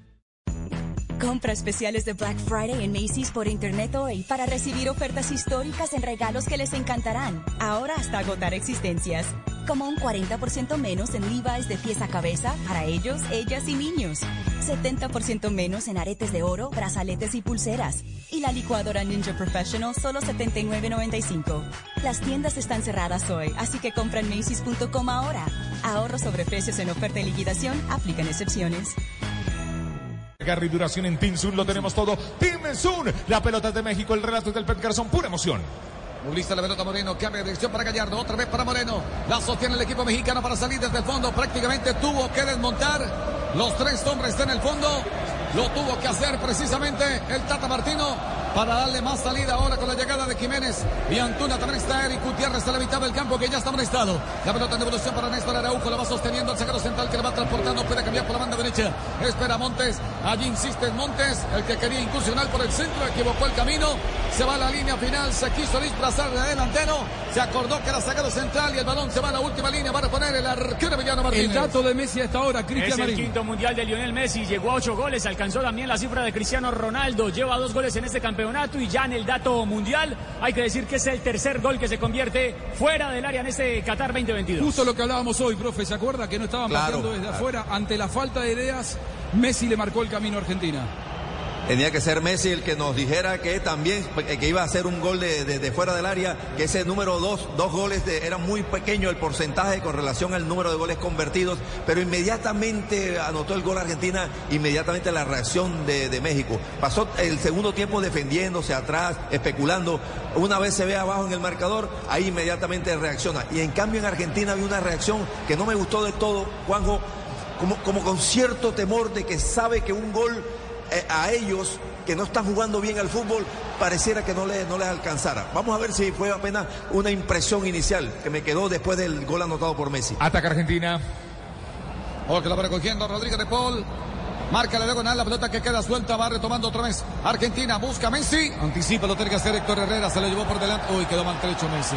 Compra especiales de Black Friday en Macy's por internet hoy para recibir ofertas históricas en regalos que les encantarán. Ahora hasta agotar existencias. Como un 40% menos en Levi's de pies a cabeza para ellos, ellas y niños. 70% menos en aretes de oro, brazaletes y pulseras. Y la licuadora Ninja Professional solo $79.95. Las tiendas están cerradas hoy, así que compra en Macy's.com ahora. Ahorro sobre precios en oferta y liquidación, aplican excepciones. Garra y duración en Team Zoom, lo tenemos todo. Team Zoom, la pelota de México, el relato del Pet Garzón, pura emoción. Muy lista la pelota Moreno, cambia de dirección para Gallardo, otra vez para Moreno. La sostiene el equipo mexicano para salir desde el fondo. Prácticamente tuvo que desmontar los tres hombres en el fondo. Lo tuvo que hacer precisamente el Tata Martino. Para darle más salida ahora con la llegada de Jiménez. Y Antuna también está Eric Gutiérrez a la mitad del campo que ya está amonestado. La pelota en evolución para Néstor Araujo, la va sosteniendo el zaguero central que le va transportando, puede cambiar por la banda derecha. Espera Montes, allí insiste Montes, el que quería incursionar por el centro, equivocó el camino, se va a la línea final, se quiso disfrazar de delantero, se acordó que era zaguero central y el balón se va a la última línea para poner el arquero Emiliano Martínez. El dato de Messi hasta ahora, Cristian Es el Marín. quinto mundial de Lionel Messi, llegó a ocho goles, alcanzó también la cifra de Cristiano Ronaldo, lleva dos goles en este campeonato y ya en el dato mundial hay que decir que es el tercer gol que se convierte fuera del área en este Qatar 2022. Justo lo que hablábamos hoy, profe, ¿se acuerda que no estaban Claro, pateando desde claro. afuera? Ante la falta de ideas, Messi le marcó el camino a Argentina. Tenía que ser Messi el que nos dijera que también eh, que iba a hacer un gol de, de- fuera del área, que ese número dos, dos goles era muy pequeño el porcentaje con relación al número de goles convertidos, pero inmediatamente anotó el gol Argentina, inmediatamente la reacción de, de México. Pasó el segundo tiempo defendiéndose atrás, especulando. Una vez se ve abajo en el marcador, ahí inmediatamente reacciona. Y en cambio en Argentina había una reacción que no me gustó de todo, Juanjo, como, como con cierto temor de que sabe que un gol a ellos que no están jugando bien al fútbol pareciera que no, le- no les alcanzara. Vamos a ver si fue apenas una impresión inicial que me quedó después del gol anotado por Messi. Ataca Argentina. Ojo que la va recogiendo Rodríguez de Paul. Marca la diagonal, la pelota que queda suelta, va retomando otra vez. Argentina busca a Messi. Anticipa, lo tiene que hacer Héctor Herrera, se lo llevó por delante. Uy, quedó maltrecho Messi.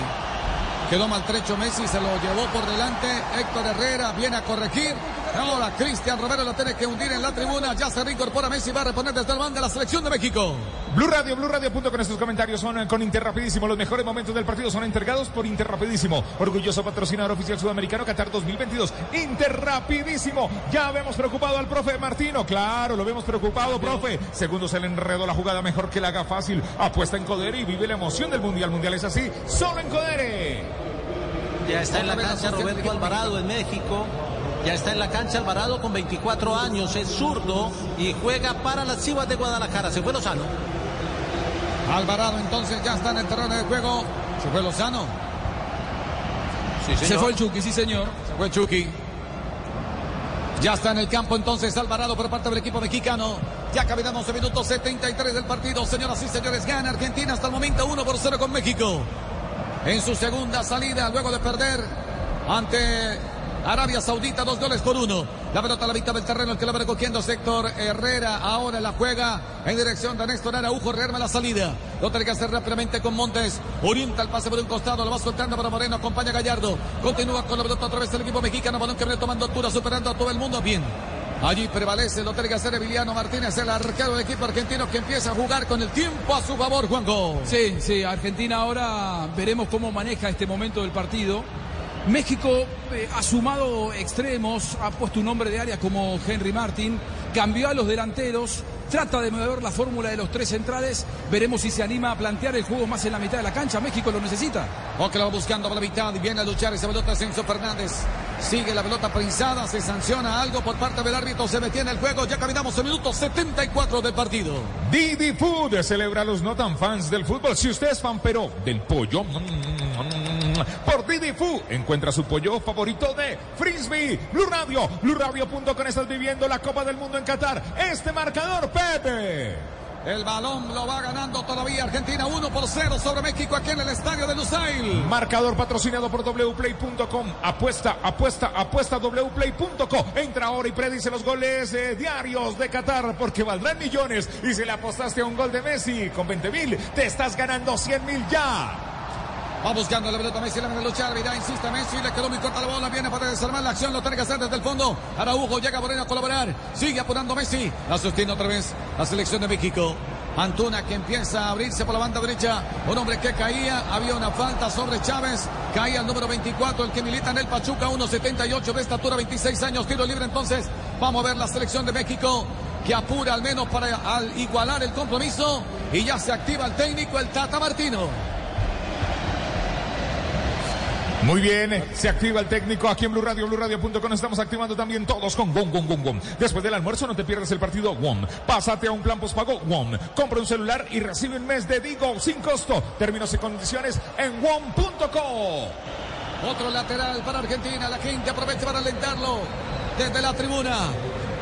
Quedó maltrecho Messi, se lo llevó por delante. Héctor Herrera viene a corregir. Ahora Cristian Romero lo tiene que hundir en la tribuna. Ya se reincorpora Messi, va a reponer desde el banda la selección de México. Blue Radio, Blue Radio. Punto con estos comentarios son eh, con Interrapidísimo. Los mejores momentos del partido son entregados por Interrapidísimo. Orgulloso patrocinador oficial sudamericano Qatar 2022. Interrapidísimo. Ya vemos preocupado al profe Martino. Claro, lo vemos preocupado, profe. Segundo se le enredó la jugada mejor que la haga fácil. Apuesta en Codere y vive la emoción del Mundial. Mundial es así. Solo en Codere. Ya está en la cancha Roberto Alvarado en México. Ya está en la cancha Alvarado con 24 años, es zurdo y juega para las Chivas de Guadalajara. Se fue Lozano. Alvarado entonces ya está en el terreno de juego. Se fue Lozano. Se fue el Chucky, sí señor. Se fue Chucky. Ya está en el campo entonces Alvarado por parte del equipo mexicano. Ya caminamos en minuto 73 del partido. Señoras y señores, gana Argentina hasta el momento 1 por 0 con México. En su segunda salida, luego de perder ante Arabia Saudita, dos goles por uno. La pelota a la mitad del terreno, el que la va recogiendo es Héctor Herrera. Ahora la juega en dirección de Néstor Araujo. Rearma la salida. Lo tiene que hacer rápidamente con Montes. Orienta el pase por un costado, lo va soltando para Moreno. Acompaña a Gallardo. Continúa con la pelota otra vez el equipo mexicano. Balón que viene tomando altura, superando a todo el mundo. Bien. Allí prevalece, lo tiene que hacer Emiliano Martínez, el arquero del equipo argentino que empieza a jugar con el tiempo a su favor, Juanjo. Sí, sí, Argentina ahora veremos cómo maneja este momento del partido. México eh, ha sumado extremos, ha puesto un hombre de área como Henry Martin, cambió a los delanteros, trata de mover la fórmula de los tres centrales. Veremos si se anima a plantear el juego más en la mitad de la cancha. México lo necesita. O que la va buscando por la mitad y viene a luchar esa pelota Asensio Fernández. Sigue la pelota prensada, se sanciona algo por parte del árbitro, se metió en el juego. Ya caminamos en minuto 74 del partido. Didi Food celebra a los no tan fans del fútbol. Si usted es fan, pero del pollo. Por Didi Food encuentra su pollo favorito de Frisbee. Blue Radio, BlueRadio.com estás viviendo la Copa del Mundo en Qatar. Este marcador, Pepe. El balón lo va ganando todavía Argentina 1 por 0 sobre México aquí en el estadio de Lusail. Marcador patrocinado por wplay.com. Apuesta, apuesta, apuesta wplay.com. Entra ahora y predice los goles eh, diarios de Qatar porque valdrán millones. Y si le apostaste a un gol de Messi con 20 mil, te estás ganando 100 mil ya. Va buscando la pelota Messi, la viene a luchar, mira, insiste Messi, le quedó muy corta la bola, viene para desarmar la acción, lo tiene que hacer desde el fondo. Araujo llega Moreno a colaborar, sigue apurando Messi, la sostiene otra vez la selección de México. Antuna que empieza a abrirse por la banda derecha, un hombre que caía, había una falta sobre Chávez, caía el número 24, el que milita en el Pachuca, 1.78 de estatura, 26 años, tiro libre entonces, vamos a ver la selección de México que apura al menos para al igualar el compromiso y ya se activa el técnico, el Tata Martino. Muy bien, se activa el técnico aquí en Blue Radio, BlueRadio.com. Estamos activando también todos con WOM, WOM, WOM, WOM. Después del almuerzo no te pierdas el partido WOM. Pásate a un plan postpago WOM. Compra un celular y recibe un mes de Digo sin costo. Términos y condiciones en WOM.co. Otro lateral para Argentina. La gente aprovecha para alentarlo desde la tribuna.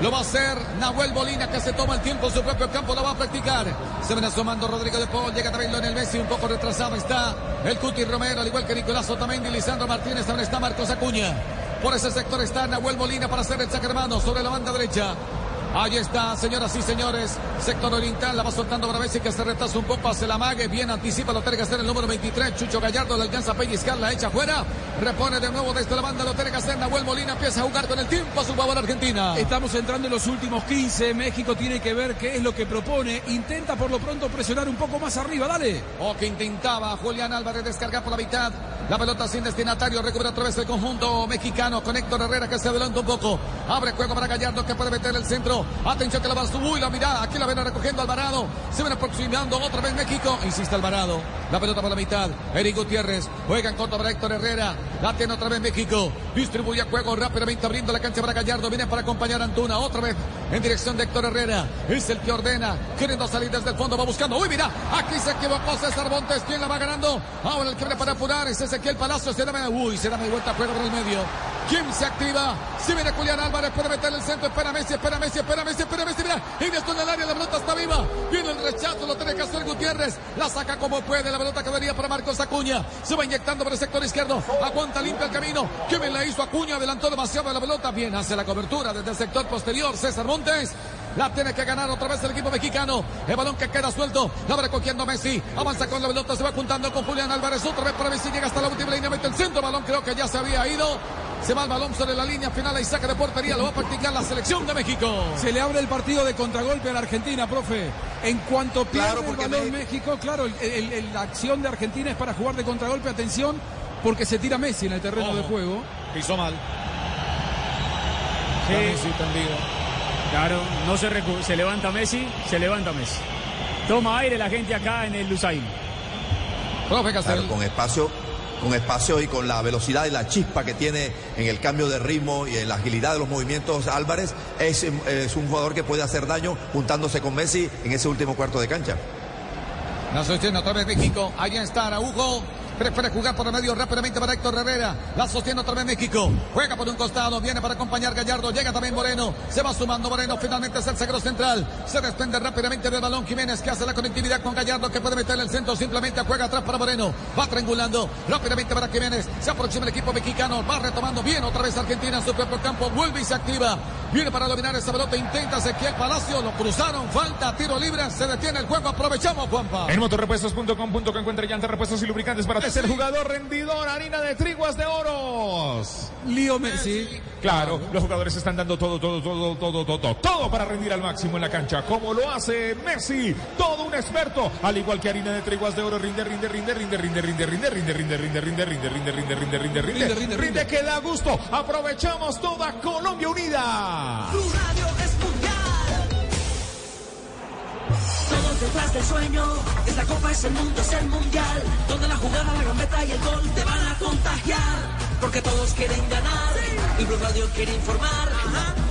Lo va a hacer Nahuel Molina que se toma el tiempo en su propio campo, lo va a practicar. Se viene asomando Rodrigo de Paul, llega también Lionel Messi, un poco retrasado está el Cuti Romero, al igual que Nicolás Otamendi, Lisandro Martínez, también está Marcos Acuña. Por ese sector está Nahuel Molina para hacer el saque hermano sobre la banda derecha. Ahí está, señoras y señores. Sector oriental la va soltando para Messi que se retrasa un poco hace la mague. Bien anticipa, lo tiene que hacer el número 23. Chucho Gallardo le alcanza a pellizcar, la echa afuera. Repone de nuevo desde la banda, lo tiene que hacer Nahuel Molina. Empieza a jugar con el tiempo a su favor Argentina. Estamos entrando en los últimos 15. México tiene que ver qué es lo que propone. Intenta por lo pronto presionar un poco más arriba. Dale. O que intentaba Julián Álvarez descargar por la mitad. La pelota sin destinatario. Recupera otra vez el conjunto mexicano con Héctor Herrera que se adelanta un poco. Abre juego para Gallardo que puede meter el centro. Atención que la va a subir la mirada. Aquí la ven recogiendo Alvarado. Se ven aproximando otra vez México. Insiste Alvarado. La pelota por la mitad. Eric Gutiérrez. Juega en contra para Héctor Herrera. La tiene otra vez México. Distribuye juego rápidamente abriendo la cancha para Gallardo. Viene para acompañar a Antuna. Otra vez en dirección de Héctor Herrera. Es el que ordena. Queriendo salir desde el fondo. Va buscando. Uy, mira. Aquí se equivocó César Montes. ¿Quién la va ganando? Ahora el que viene para apurar es Ezequiel Palacio. Se da. Uy, se da media vuelta. Juega por el medio. ¿Quién se activa? Si viene Julián Álvarez. Puede meter el centro. Espera Messi. Espera Messi. Espera Messi. Espera Messi. Mira. Ingresó en el área. La pelota está viva. Viene el rechazo. Lo tiene que hacer Gutiérrez. La saca como puede. La pelota quedaría para Marcos Acuña. Se va inyectando por el sector izquierdo. Aguanta limpia el camino. ¿Qué bien la hizo Acuña? Adelantó demasiado la pelota. Bien hace la cobertura desde el sector posterior. César Montes. La tiene que ganar otra vez el equipo mexicano. El balón que queda suelto. La va recogiendo Messi. Avanza con la pelota. Se va juntando con Julián Álvarez. Otra vez para Messi. Llega hasta la última línea. Mete el centro. Balón creo que ya se había ido. Se va el balón sobre la línea final y saca de portería. Lo va a practicar la selección de México. Se le abre el partido de contragolpe a la Argentina, profe. En cuanto pierde Claro, el balón México, claro, el- el- el- la acción de Argentina es para jugar de contragolpe. Atención, porque se tira Messi en el terreno de juego. Pisó mal. Sí. Messi tendido. Claro, no se, recu- se levanta Messi, se levanta Messi. Toma aire la gente acá en el Lusail. Claro, con espacio, con espacio y con la velocidad y la chispa que tiene en el cambio de ritmo y en la agilidad de los movimientos, Álvarez es, es un jugador que puede hacer daño juntándose con Messi en ese último cuarto de cancha. La sostiene otra vez México. Ahí está Araujo. Prefiere jugar por el medio rápidamente para Héctor Herrera. La sostiene otra vez México. Juega por un costado. Viene para acompañar Gallardo. Llega también Moreno. Se va sumando Moreno. Finalmente es el sagro central. Se desprende rápidamente del balón Jiménez que hace la conectividad con Gallardo que puede meter el centro. Simplemente juega atrás para Moreno. Va triangulando rápidamente para Jiménez. Se aproxima el equipo mexicano. Va retomando bien otra vez Argentina en su propio campo. Vuelve y se activa. Viene para dominar esa pelota. Intenta Ezequiel Palacio. Lo cruzaron. Falta. Tiro libre. Se detiene el juego. Aprovechamos, Juanpa. En motorrepuestos.com.co encuentra llantas, repuestos y lubricantes para es el jugador rendidor, harina de triguas de oros. Lío Messi. Claro, los jugadores están dando todo, todo, todo, todo, todo, todo, todo para rendir al máximo en la cancha, como lo hace Messi, todo un experto, al igual que harina de triguas de oro, rinde, rinde, rinde, rinde, rinde, rinde, rinde, rinde, rinde, rinde, rinde, rinde, rinde, rinde, rinde, rinde, rinde, rinde, rinde, que da gusto. Aprovechamos toda Colombia unida. Detrás del sueño. Es la copa, es el mundo, es el mundial. Donde la jugada, la gambeta y el gol te van a contagiar. Porque todos quieren ganar. Y Blue Radio quiere informar.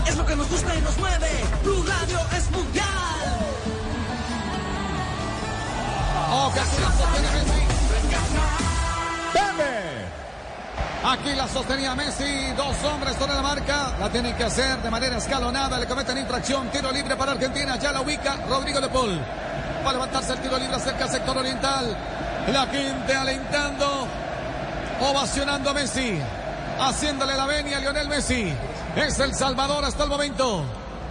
Es lo que nos gusta y nos mueve. Blue Radio es mundial. Oh, aquí la sostiene Messi. Aquí la sostenía Messi, dos hombres sobre la marca, la tienen que hacer de manera escalonada, le cometen infracción, tiro libre para Argentina, ya la ubica Rodrigo de Paul. Va a levantarse el tiro libre cerca del sector oriental, la gente alentando, ovacionando a Messi, haciéndole la venia a Lionel Messi. Es el Salvador hasta el momento.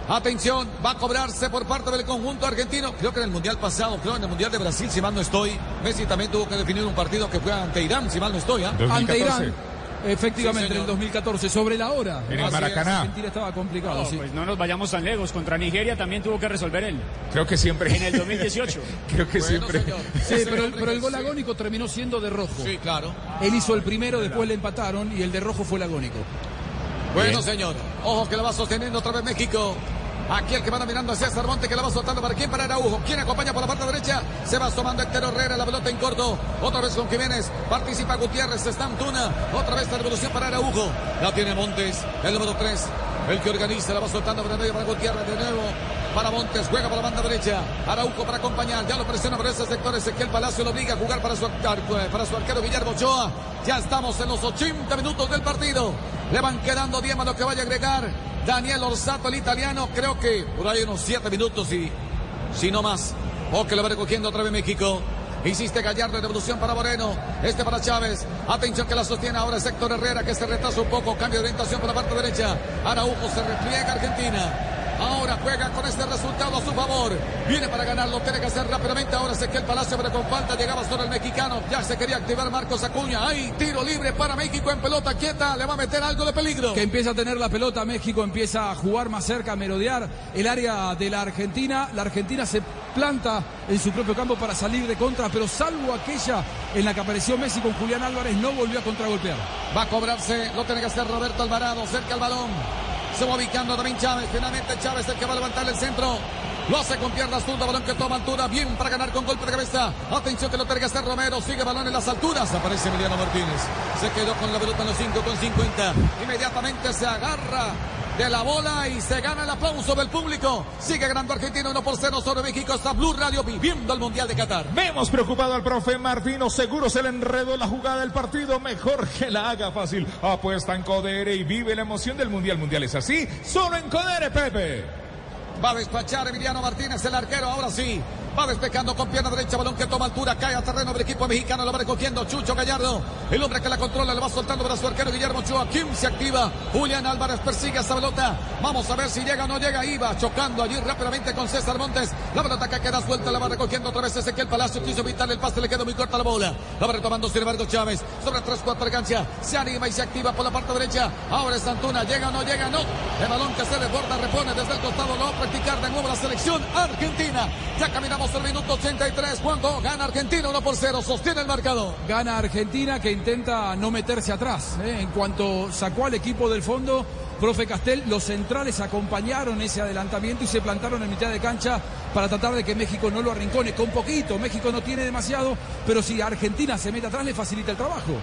Atención, va a cobrarse por parte del conjunto argentino. Creo que en el Mundial pasado, creo en el Mundial de Brasil, si mal no estoy, Messi también tuvo que definir un partido que fue ante Irán, si mal no estoy. ¿ah? Ante Irán. Efectivamente, Sí, en el señor. 2014, sobre la hora. En el Maracaná. Argentina estaba complicado, No, sí. pues no nos vayamos tan lejos. Contra Nigeria también tuvo que resolver él. Creo que siempre. En el 2018. Creo que siempre. Sí, pero, el- pero el gol agónico terminó siendo de rojo. Sí, claro. Él hizo el primero, después le empataron y el de rojo fue el agónico. Bueno, Bien. señor. Ojo que la va sosteniendo otra vez México. Aquí el que va mirando hacia César Monte que la va soltando para quién para Araujo. ¿Quién acompaña por la parte derecha? Se va asomando Héctor Herrera, la pelota en corto. Otra vez con Jiménez. Participa Gutiérrez, está Antuna. Otra vez la revolución para Araujo. La tiene Montes, el número 3. El que organiza, la va soltando para medio para Gutiérrez de nuevo. Para Montes, juega por la banda derecha. Araujo para acompañar, ya lo presiona por ese sector. Ezequiel Palacio lo obliga a jugar para su, para su arquero Guillermo Ochoa. Ya estamos en los 80 minutos del partido. Le van quedando 10 más lo que vaya a agregar Daniel Orsato, el italiano. Creo que por ahí unos 7 minutos y si no más. O que lo va recogiendo otra vez México. Insiste Gallardo en devolución para Moreno. Este para Chávez. Atención que la sostiene ahora es Héctor Herrera que se retrasa un poco. Cambio de orientación por la parte derecha. Araujo se repliega Argentina. Ahora juega con este resultado a su favor. Viene para ganarlo, tiene que hacer rápidamente. Ahora el Palacio, pero con falta llegaba solo el mexicano. Ya se quería activar Marcos Acuña. Hay tiro libre para México en pelota quieta. Le va a meter algo de peligro. Que empieza a tener la pelota. México empieza a jugar más cerca, a merodear el área de la Argentina. La Argentina se planta en su propio campo para salir de contra, pero salvo aquella en la que apareció Messi con Julián Álvarez, no volvió a contragolpear. Va a cobrarse, lo tiene que hacer Roberto Alvarado, cerca al balón. Se va ubicando también Chávez. Finalmente Chávez el que va a levantar el centro. Lo hace con piernas zurda, balón que toma altura, bien para ganar con golpe de cabeza. Atención que lo que hacer Romero, sigue balón en las alturas. Aparece Emiliano Martínez. Se quedó con la pelota en los 5 con 50. Inmediatamente se agarra de la bola y se gana el aplauso del público. Sigue ganando Argentina 1 por 0 sobre México. Está Blue Radio viviendo el Mundial de Qatar. Vemos preocupado al profe Martino. Seguro se le enredó la jugada del partido. Mejor que la haga fácil. Apuesta en Codere y vive la emoción del Mundial. Mundial es así. Solo en Codere, Pepe. Va a despachar Emiliano Martínez, el arquero. Ahora sí. Va despejando con pierna derecha, balón que toma altura, cae a terreno del equipo mexicano, lo va recogiendo Chucho Gallardo. El hombre que la controla, le va soltando para su arquero Guillermo Ochoa. Kim se activa. Julián Álvarez persigue esa pelota. Vamos a ver si llega o no llega. Iba chocando allí rápidamente con César Montes. La pelota que queda suelta, la va recogiendo otra vez Ezequiel Palacio. Quiso evitar el pase, le quedó muy corta la bola. La va retomando, sin embargo, Chávez. Sobre 3-4 de cancha. Se anima y se activa por la parte derecha. Ahora es Antuna. Llega o no llega, no. El balón que se desborda, repone desde el costado. Lo va a practicar de nuevo la selección argentina. Ya caminamos el minuto 80 33. gana Argentina 1 por 0. Sostiene el marcador. Gana Argentina que intenta no meterse atrás. ¿eh? En cuanto sacó al equipo del fondo, profe Castel, los centrales acompañaron ese adelantamiento y se plantaron en mitad de cancha para tratar de que México no lo arrincone. Con poquito, México no tiene demasiado, pero si Argentina se mete atrás le facilita el trabajo.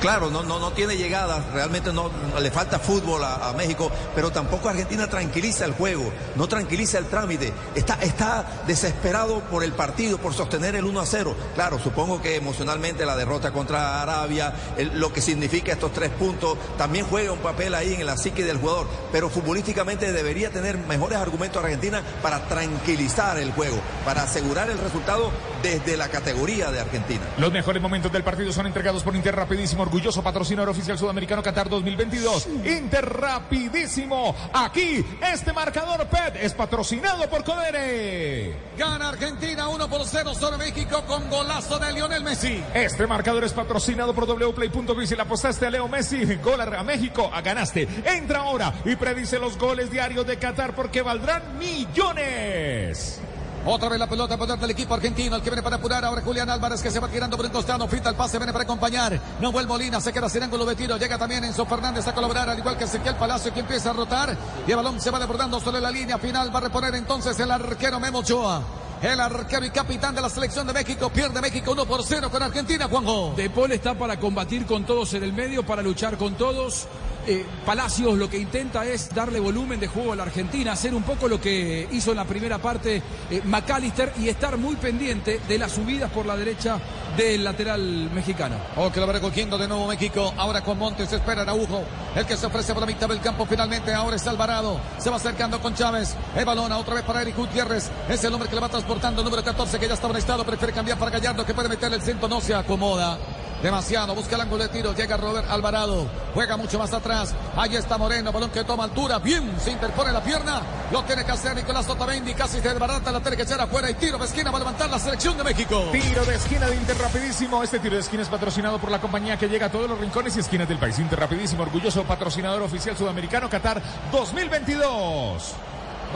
Claro, no, no, no tiene llegadas, realmente no, le falta fútbol a, México, pero tampoco Argentina tranquiliza el juego, no tranquiliza el trámite, está, está desesperado por el partido, por sostener el 1 a 0. Claro, supongo que emocionalmente la derrota contra Arabia, lo que significa estos tres puntos, también juega un papel ahí en la psique del jugador, pero futbolísticamente debería tener mejores argumentos Argentina para tranquilizar el juego, para asegurar el resultado desde la categoría de Argentina. Los mejores momentos del partido son entregados por Inter rapidísimo orgulloso patrocinador oficial sudamericano Qatar 2022. Inter rapidísimo. Aquí este marcador PET es patrocinado por Codere. Gana Argentina 1 por 0 sobre México con golazo de Lionel Messi. Este marcador es patrocinado por wplay.com. Si le apostaste a Leo Messi, gol a México, a ganaste. Entra ahora y predice los goles diarios de Qatar porque valdrán millones. Otra vez la pelota poder del equipo argentino. El que viene para apurar ahora Julián Álvarez que se va tirando por un costado. Fita el pase, viene para acompañar. Noel Molina se queda sin ángulo de tiro. Llega también Enzo Fernández a colaborar, al igual que Ezequiel Palacio que empieza a rotar. Y el balón se va desbordando sobre la línea final. Va a reponer entonces el arquero Memo Ochoa. El arquero y capitán de la selección de México pierde México 1 por 0 con Argentina, Juanjo. De Paul está para combatir con todos en el medio, para luchar con todos. Eh, Palacios lo que intenta es darle volumen de juego a la Argentina, hacer un poco lo que hizo en la primera parte eh, McAllister y estar muy pendiente de las subidas por la derecha del lateral mexicano. Oh, que lo va recogiendo de nuevo México. Ahora con Montes espera Araujo, el que se ofrece por la mitad del campo finalmente. Ahora es Alvarado, se va acercando con Chávez. El balón otra vez para Eric Gutiérrez. Es el hombre que le va transportando, número 14 que ya estaba en estado. Prefiere cambiar para Gallardo que puede meterle el centro, no se acomoda. Demasiado, busca el ángulo de tiro, llega Robert Alvarado, juega mucho más atrás, ahí está Moreno, balón que toma altura, bien, se interpone la pierna, lo tiene que hacer Nicolás Otamendi, casi se desbarata, la tiene que echar afuera y tiro de esquina va a levantar la selección de México. Tiro de esquina de Inter rapidísimo, este tiro de esquina es patrocinado por la compañía que llega a todos los rincones y esquinas del país, Inter rapidísimo, orgulloso patrocinador oficial sudamericano Qatar 2022.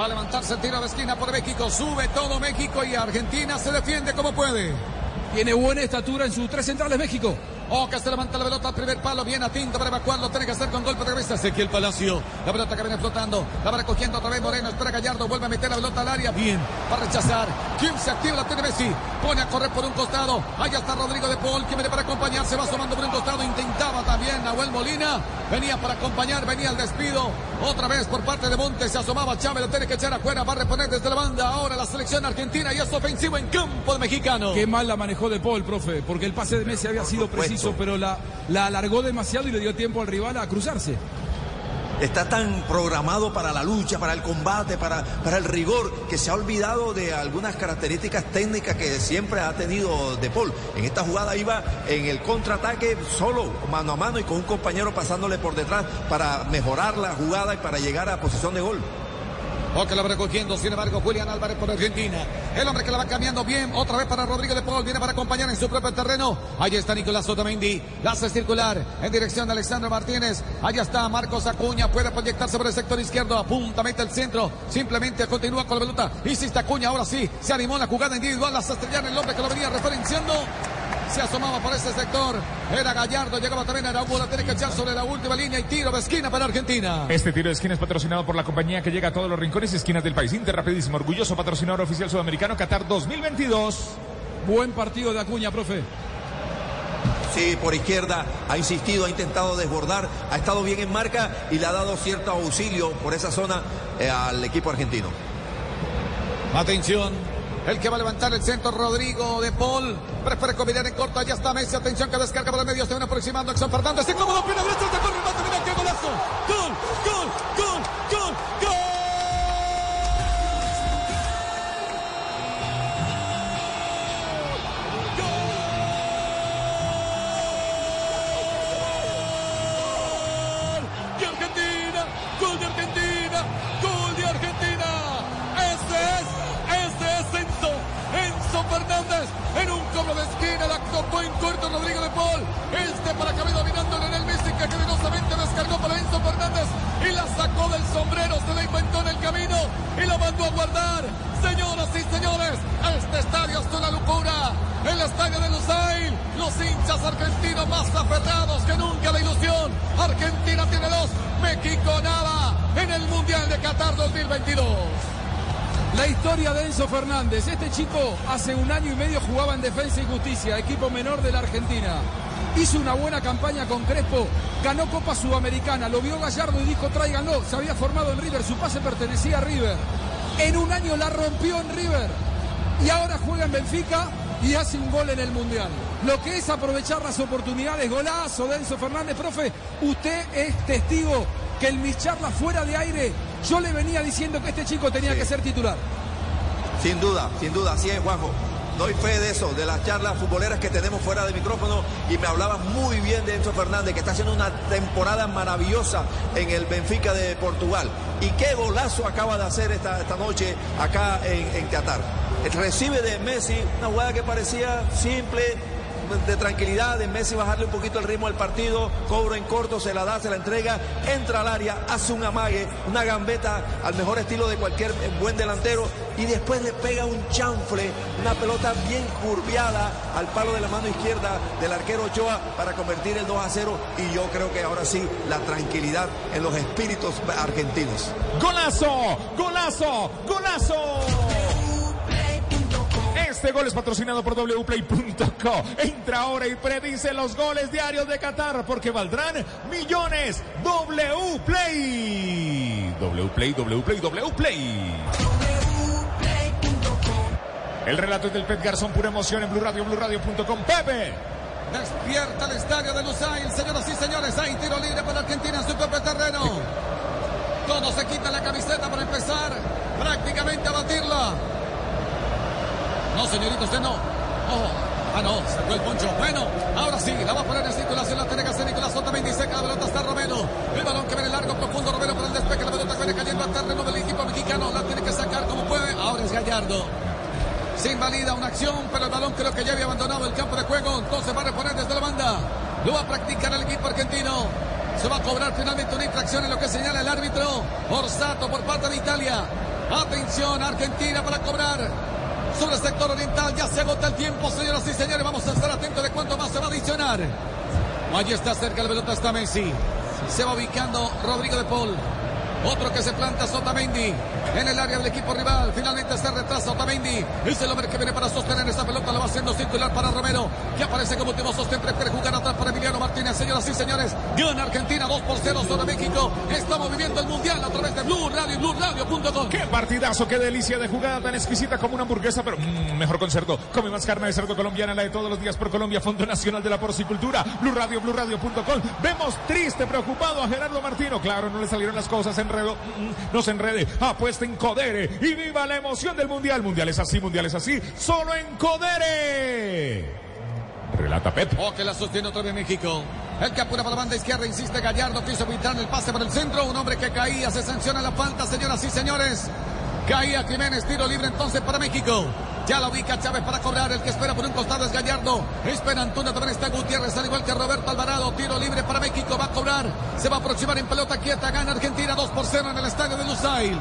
Va a levantarse el tiro de esquina por México, sube todo México y Argentina se defiende como puede. Tiene buena estatura en sus tres centrales México. Oh, que se levanta la pelota al primer palo. Bien atinto para evacuarlo. Tiene que hacer con golpe de cabeza. Ezequiel Palacio. La pelota que viene flotando. La va recogiendo otra vez Moreno. Espera Gallardo. Vuelve a meter la pelota al área. Bien. Va a rechazar. ¿Quién se activa? La tiene Messi. Pone a correr por un costado. Allá está Rodrigo de Paul. Que viene para acompañar. Se va asomando por un costado. Intentaba también Nahuel Molina. Venía para acompañar. Venía el despido. Otra vez por parte de Montes. Se asomaba Chávez. Lo tiene que echar afuera. Va a reponer desde la banda. Ahora la selección argentina. Y es ofensivo en campo de mexicano. Qué mal la manejó de Paul, profe, porque el pase de Messi había sido preciso, pero la, la alargó demasiado y le dio tiempo al rival a cruzarse. Está tan programado para la lucha, para el combate, para, para el rigor, que se ha olvidado de algunas características técnicas que siempre ha tenido De Paul. En esta jugada iba en el contraataque solo, mano a mano y con un compañero pasándole por detrás para mejorar la jugada y para llegar a posición de gol. O que la va recogiendo, sin embargo, Julián Álvarez por Argentina. El hombre que la va cambiando bien. Otra vez para Rodrigo de Paul. Viene para acompañar en su propio terreno. Ahí está Nicolás Otamendi. La hace circular en dirección de Alexandro Martínez. Allá está Marcos Acuña. Puede proyectarse por el sector izquierdo. Apunta, mete el centro. Simplemente continúa con la pelota. Hiciste Acuña. Ahora sí. Se animó la jugada individual. Las estrellas el hombre que lo venía referenciando se asomaba por ese sector. Era Gallardo, llegaba también a Araújo, la tiene que echar sobre la última línea y tiro de esquina para Argentina. Este tiro de esquina es patrocinado por la compañía que llega a todos los rincones y esquinas del país. Inter Rapidísimo, orgulloso patrocinador oficial sudamericano Qatar 2022. Buen partido de Acuña, profe. Sí, por izquierda ha insistido, ha intentado desbordar, ha estado bien en marca y le ha dado cierto auxilio por esa zona eh, al equipo argentino. Atención, el que va a levantar el centro, Rodrigo de Paul. Prefiere combinar en corto. Allá está Messi. Atención que descarga por el medio. Se viene aproximando Exxon Fernández. Incómodo, pina derecha. Se corre, remate. Mira qué golazo. Gol, gol, gol, gol, gol. Enzo Fernández. Este chico hace un año y medio jugaba en Defensa y Justicia, equipo menor de la Argentina. Hizo una buena campaña con Crespo, ganó Copa Sudamericana, lo vio Gallardo y dijo tráiganlo. Se había formado en River, su pase pertenecía a River. En un año la rompió en River y ahora juega en Benfica y hace un gol en el Mundial. Lo que es aprovechar las oportunidades, golazo de Enzo Fernández, profe, usted es testigo que en mis charlas fuera de aire yo le venía diciendo que este chico tenía Sí. que ser titular. Sin duda, sin duda, así es, Juanjo. Doy fe de eso, de las charlas futboleras que tenemos fuera de micrófono y me hablaba muy bien de Enzo Fernández, que está haciendo una temporada maravillosa en el Benfica de Portugal. Y qué golazo acaba de hacer esta, esta noche acá en, en Qatar. Recibe de Messi una jugada que parecía simple, de tranquilidad, de Messi bajarle un poquito el ritmo al partido, cobro en corto, se la da, se la entrega, entra al área, hace un amague, una gambeta al mejor estilo de cualquier buen delantero y después le pega un chanfle, una pelota bien curviada al palo de la mano izquierda del arquero Ochoa para convertir el 2 a 0 y yo creo que ahora sí la tranquilidad en los espíritus argentinos. ¡Golazo! ¡Golazo! ¡Golazo! Este gol es patrocinado por wplay.co. Entra ahora y predice los goles diarios de Qatar porque valdrán millones. Wplay. Wplay, Wplay, Wplay. El relato es del Pet Garzón, pura emoción en Blue Radio, BlueRadio.com. Pepe. Despierta el estadio de Lusail, señoras y señores. Hay tiro libre para Argentina en su propio terreno. Todos se quitan la camiseta para empezar prácticamente a batirla. No, señorito, usted no. Ojo. Ah, no, sacó el poncho. Bueno, ahora sí, la va a poner en circulación, la tiene que hacer Nicolás Otamendi, seca la pelota está Romero. El balón que viene largo, profundo, Romero para el despegue, la pelota viene cayendo al terreno del equipo mexicano, la tiene que sacar como puede. Ahora es Gallardo. Se invalida una acción, pero el balón creo que ya había abandonado el campo de juego, entonces va a reponer desde la banda. Lo va a practicar el equipo argentino. Se va a cobrar finalmente una infracción en lo que señala el árbitro. Orsato por parte de Italia. Atención, Argentina para cobrar sobre el sector oriental. Ya se agota el tiempo, señoras y señores. Vamos a estar atentos de cuánto más se va a adicionar. Allí está cerca la pelota, está Messi. Se va ubicando Rodrigo de Paul. Otro que se planta es Otamendi en el área del equipo rival. Finalmente se retrasa Otamendi. Es el hombre que viene para sostener esta pelota. Lo va haciendo circular para Romero, que aparece como último sostén. Prefiere jugar atrás para Emiliano Martínez. Señoras y señores, gana Argentina 2 por 0 sobre México. Estamos viviendo el mundial a través de Blue Radio y BlueRadio.com. ¡Qué partidazo! ¡Qué delicia de jugada tan exquisita como una hamburguesa! Pero mm, mejor con. Come más carne de cerdo colombiana, la de todos los días por Colombia. Fondo Nacional de la Porcicultura. Blue Radio, BlueRadio.com. Vemos triste, preocupado a Gerardo Martino. Claro, no le salieron las cosas. Enredo. No se enrede. Apuesta en Codere y viva la emoción del mundial. Mundial es así, mundial es así. Solo en Codere. Relata Pep. Oh, que la sostiene otra vez México. El que apura para la banda izquierda, insiste Gallardo, quiso evitar el pase por el centro. Un hombre que caía, se sanciona la falta, señoras y señores. Caía Jiménez, tiro libre entonces para México. Ya la ubica Chávez para cobrar. El que espera por un costado es Gallardo. Espera Antuna, también está Gutiérrez, al igual que Roberto Alvarado. Tiro libre para México, va a cobrar. Se va a aproximar en pelota quieta. Gana Argentina 2 por 0 en el estadio de Lusail.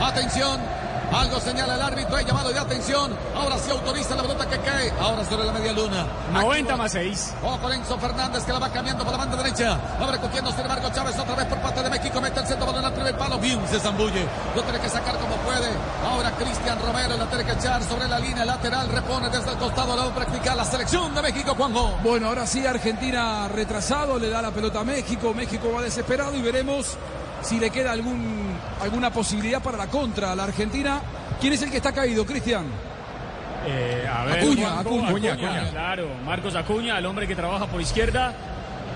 Atención. Algo señala el árbitro, hay llamado de atención. Ahora se autoriza la pelota que cae. Ahora sobre la media luna. 90 más 6. Ojo Enzo Fernández que la va cambiando por la banda derecha. Va recogiendo sin embargo Chávez otra vez por parte de México. Mete el centro balón al primer palo. Bien se zambulle. Lo tiene que sacar como puede. Ahora Cristian Romero la tiene que echar sobre la línea lateral. Repone desde el costado. La va a practicar la selección de México, Juanjo. Bueno, ahora sí Argentina retrasado. Le da la pelota a México. México va desesperado y veremos si le queda algún, alguna posibilidad para la contra a la Argentina. ¿Quién es el que está caído, Cristian? Eh, a ver, Acuña, Juanjo, Acuña, Acuña. Claro, Marcos Acuña, el hombre que trabaja por izquierda.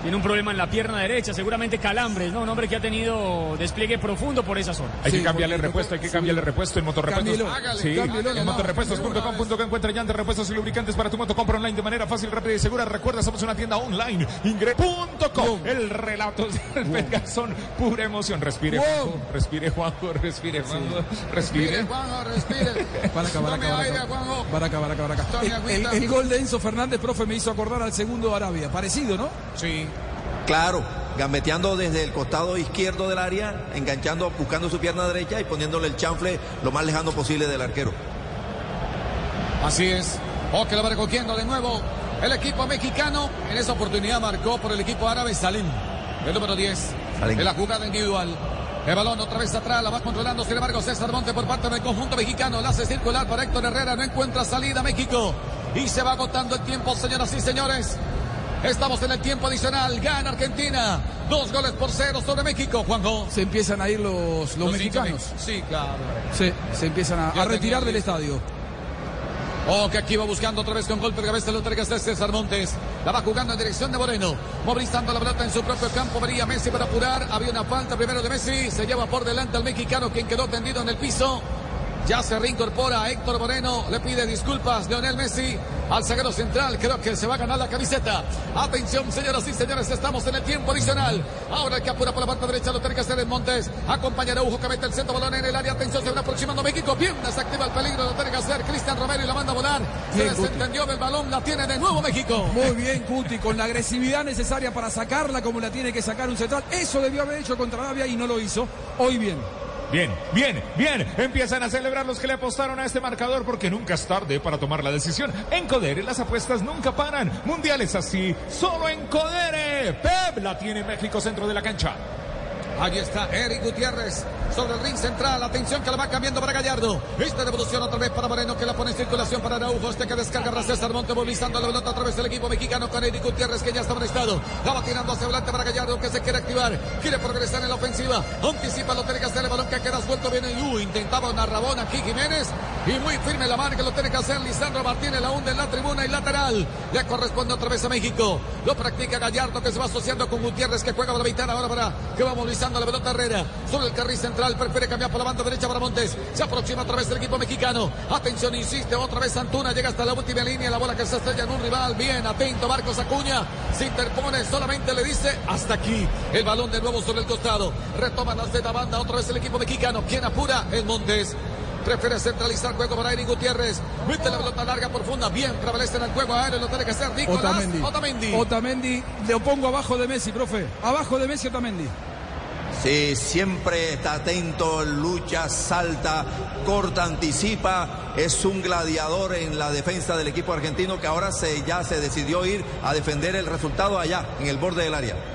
Tiene un problema en la pierna derecha, seguramente calambres, ¿no? Un hombre que ha tenido despliegue profundo por esa zona. Hay que cambiarle repuesto, hay que cambiarle repuesto en motorrepuestos. Hágale, Sí, cámbielo en nomás. motorrepuestos.com.co encuentra llantas, repuestos y lubricantes para tu moto. Compra online de manera fácil, rápida y segura. Recuerda, somos una tienda online. Ingre.com. El relato de Garzón, pura emoción. Respire. Juanjo. Respire, Juanjo. Respire, Juanjo. Respire. Juanjo, respire. Tome aire, baraca. Juanjo. Baraca, baraca, baraca. Tome El, el- el gol de Enzo Fernández, profe, me hizo acordar al segundo de Arabia. Parecido, ¿no? Sí. Claro, gambeteando desde el costado izquierdo del área, enganchando, buscando su pierna derecha y poniéndole el chanfle lo más lejano posible del arquero. Así es. O que lo va recogiendo de nuevo el equipo mexicano. En esa oportunidad marcó por el equipo árabe Salim, el número 10. Salim. En la jugada individual. El balón otra vez atrás, la va controlando, sin embargo, César Monte por parte del conjunto mexicano. La hace circular para Héctor Herrera, no encuentra salida México. Y se va agotando el tiempo, señoras y señores. Estamos en el tiempo adicional. Gana Argentina. Dos goles por cero sobre México, Juanjo. Se empiezan a ir los, los, mexicanos. Sí, claro. Sí, se empiezan a, a retirar del estadio. Oh, que aquí va buscando otra vez con golpe de cabeza, lo entrega este César Montes. La va jugando en dirección de Moreno. Movilizando la pelota en su propio campo. Venía Messi para apurar. Había una falta primero de Messi. Se lleva por delante al mexicano, quien quedó tendido en el piso. Ya se reincorpora Héctor Moreno. Le pide disculpas Leonel Messi al zaguero central. Creo que se va a ganar la camiseta. Atención, señoras y señores. Estamos en el tiempo adicional. Ahora el que apura por la parte derecha lo tiene que hacer en Montes. Acompañará a Ujo que mete el centro balón en el área. Atención, se va aproximando México. Bien, desactiva el peligro. Lo tiene que hacer Cristian Romero y la manda a volar. Se Bien, desentendió del balón. La tiene de nuevo México. Muy bien, Cuti, con la agresividad necesaria para sacarla como la tiene que sacar un central. Eso debió haber hecho contra Arabia y no lo hizo. Hoy bien. Bien, bien, bien. Empiezan a celebrar los que le apostaron a este marcador porque nunca es tarde para tomar la decisión. En Codere las apuestas nunca paran. Mundiales así, solo en Codere. Pep la tiene México centro de la cancha. Ahí está Eric Gutiérrez sobre el ring central. Atención que la va cambiando para Gallardo. Esta devolución otra vez para Moreno que la pone en circulación para Araujo. Este que descarga para César Monte movilizando la pelota otra vez el equipo mexicano con Eric Gutiérrez que ya está en estado. La va tirando hacia adelante para Gallardo que se quiere activar. Quiere progresar en la ofensiva. Anticipa lo tiene que hacer el balón que queda suelto. Viene Yu. Intentaba una rabona aquí Jiménez. Y muy firme la marca. Lo tiene que hacer Lisandro Martínez. La hunde en la tribuna y lateral. Le corresponde otra vez a México. Lo practica Gallardo que se va asociando con Gutiérrez que juega por la mitad ahora para que va movilizando la pelota Herrera. Sobre el carril central. Prefiere cambiar por la banda derecha para Montes. Se aproxima otra vez el equipo mexicano. Atención, insiste otra vez Antuna. Llega hasta la última línea. La bola que se estrella en un rival. Bien, atento Marcos Acuña. Se interpone. Solamente le dice hasta aquí. El balón de nuevo sobre el costado. Retoma la zeta banda. Otra vez el equipo mexicano. ¿Quién apura? El Montes. Prefiere centralizar el juego para Eric Gutiérrez. Mete la pelota larga, profunda. Bien, prevalece en el juego aéreo. Lo tiene que hacer Nicolás Otamendi. Otamendi. Otamendi. Lo pongo abajo de Messi, profe. Abajo de Messi, Otamendi. Sí, siempre está atento, lucha, salta, corta, anticipa. Es un gladiador en la defensa del equipo argentino que ahora se, ya se decidió ir a defender el resultado allá, en el borde del área.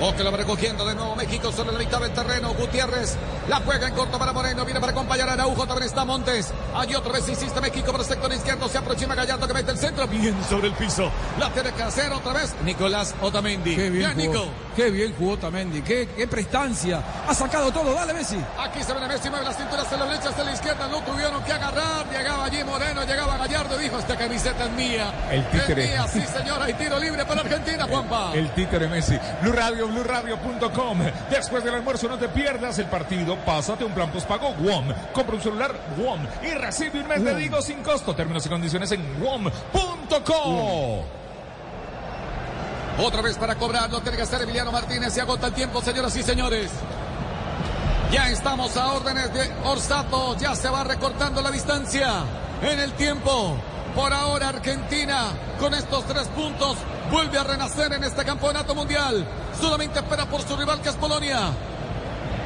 O que lo va recogiendo de nuevo México sobre la mitad del terreno. Gutiérrez la juega en corto para Moreno. Viene para acompañar a Araujo. También está Montes. Allí otra vez insiste México por el sector izquierdo. Se aproxima Gallardo que mete el centro. Bien sobre el piso. La tiene que hacer otra vez Nicolás Otamendi. Qué bien, Nico. jugó, qué bien jugó Otamendi. Qué, qué prestancia. Ha sacado todo. Dale, Messi. Aquí se viene Messi, mueve las cinturas de la derecha, hasta la izquierda, no tuvieron que agarrar, llegaba allí Moreno, llegaba Gallardo, dijo, esta camiseta es mía. El títere. Es mía, sí señora, hay tiro libre para Argentina, Juanpa. El títere Messi. Blue Radio, BlueRadio.com. Después del almuerzo no te pierdas el partido. Pásate un plan postpago WOM. Compra un celular WOM y recibe un mes de Digo sin costo. Términos y condiciones en WOM.co. Otra vez para cobrar, lo tiene que hacer Emiliano Martínez, se agota el tiempo, señoras y señores. Ya estamos a órdenes de Orsato, ya se va recortando la distancia en el tiempo. Por ahora Argentina con estos tres puntos vuelve a renacer en este campeonato mundial. Solamente espera por su rival que es Polonia.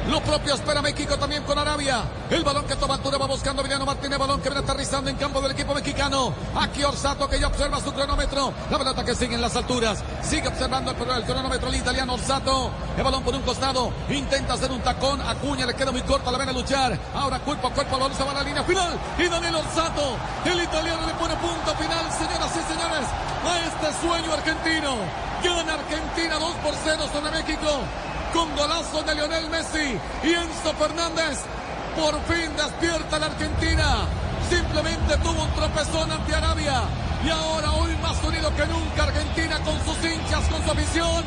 Lo propio espera México también con Arabia. El balón que toma altura va buscando Emiliano Martínez. Balón que viene aterrizando en campo del equipo mexicano. Aquí Orsato que ya observa su cronómetro. La pelota que sigue en las alturas. Sigue observando el, el cronómetro el italiano Orsato. El balón por un costado. Intenta hacer un tacón. Acuña le queda muy corta. La ven a luchar. Ahora cuerpo a cuerpo. Balón se va a la línea final. Y Daniel Orsato. El italiano le pone punto final. Señoras y señores. A este sueño argentino. Gana Argentina 2 por 0 sobre México con golazo de Lionel Messi y Enzo Fernández. Por fin despierta la Argentina. Simplemente tuvo un tropezón ante Arabia. Y ahora hoy más unido que nunca Argentina con sus hinchas, con su afición.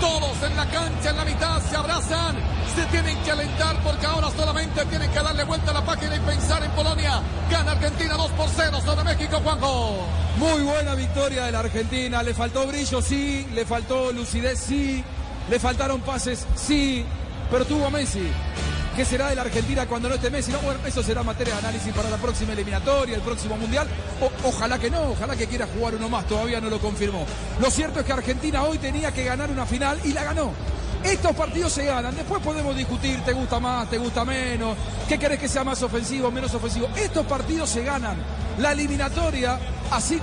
Todos en la cancha, en la mitad, se abrazan. Se tienen que alentar porque ahora solamente tienen que darle vuelta a la página y pensar en Polonia. Gana Argentina 2 por 0 sobre México, Juanjo. Muy buena victoria de la Argentina. Le faltó brillo, sí. Le faltó lucidez, sí. Le faltaron pases, sí, pero tuvo Messi. ¿Qué será de la Argentina cuando no esté Messi? No, bueno, eso será materia de análisis para la próxima eliminatoria, el próximo mundial. O, ojalá que no, ojalá que quiera jugar uno más, todavía no lo confirmó. Lo cierto es que Argentina hoy tenía que ganar una final y la ganó. Estos partidos se ganan, después podemos discutir, te gusta más, te gusta menos, qué querés que sea más ofensivo, menos ofensivo. Estos partidos se ganan. La eliminatoria, así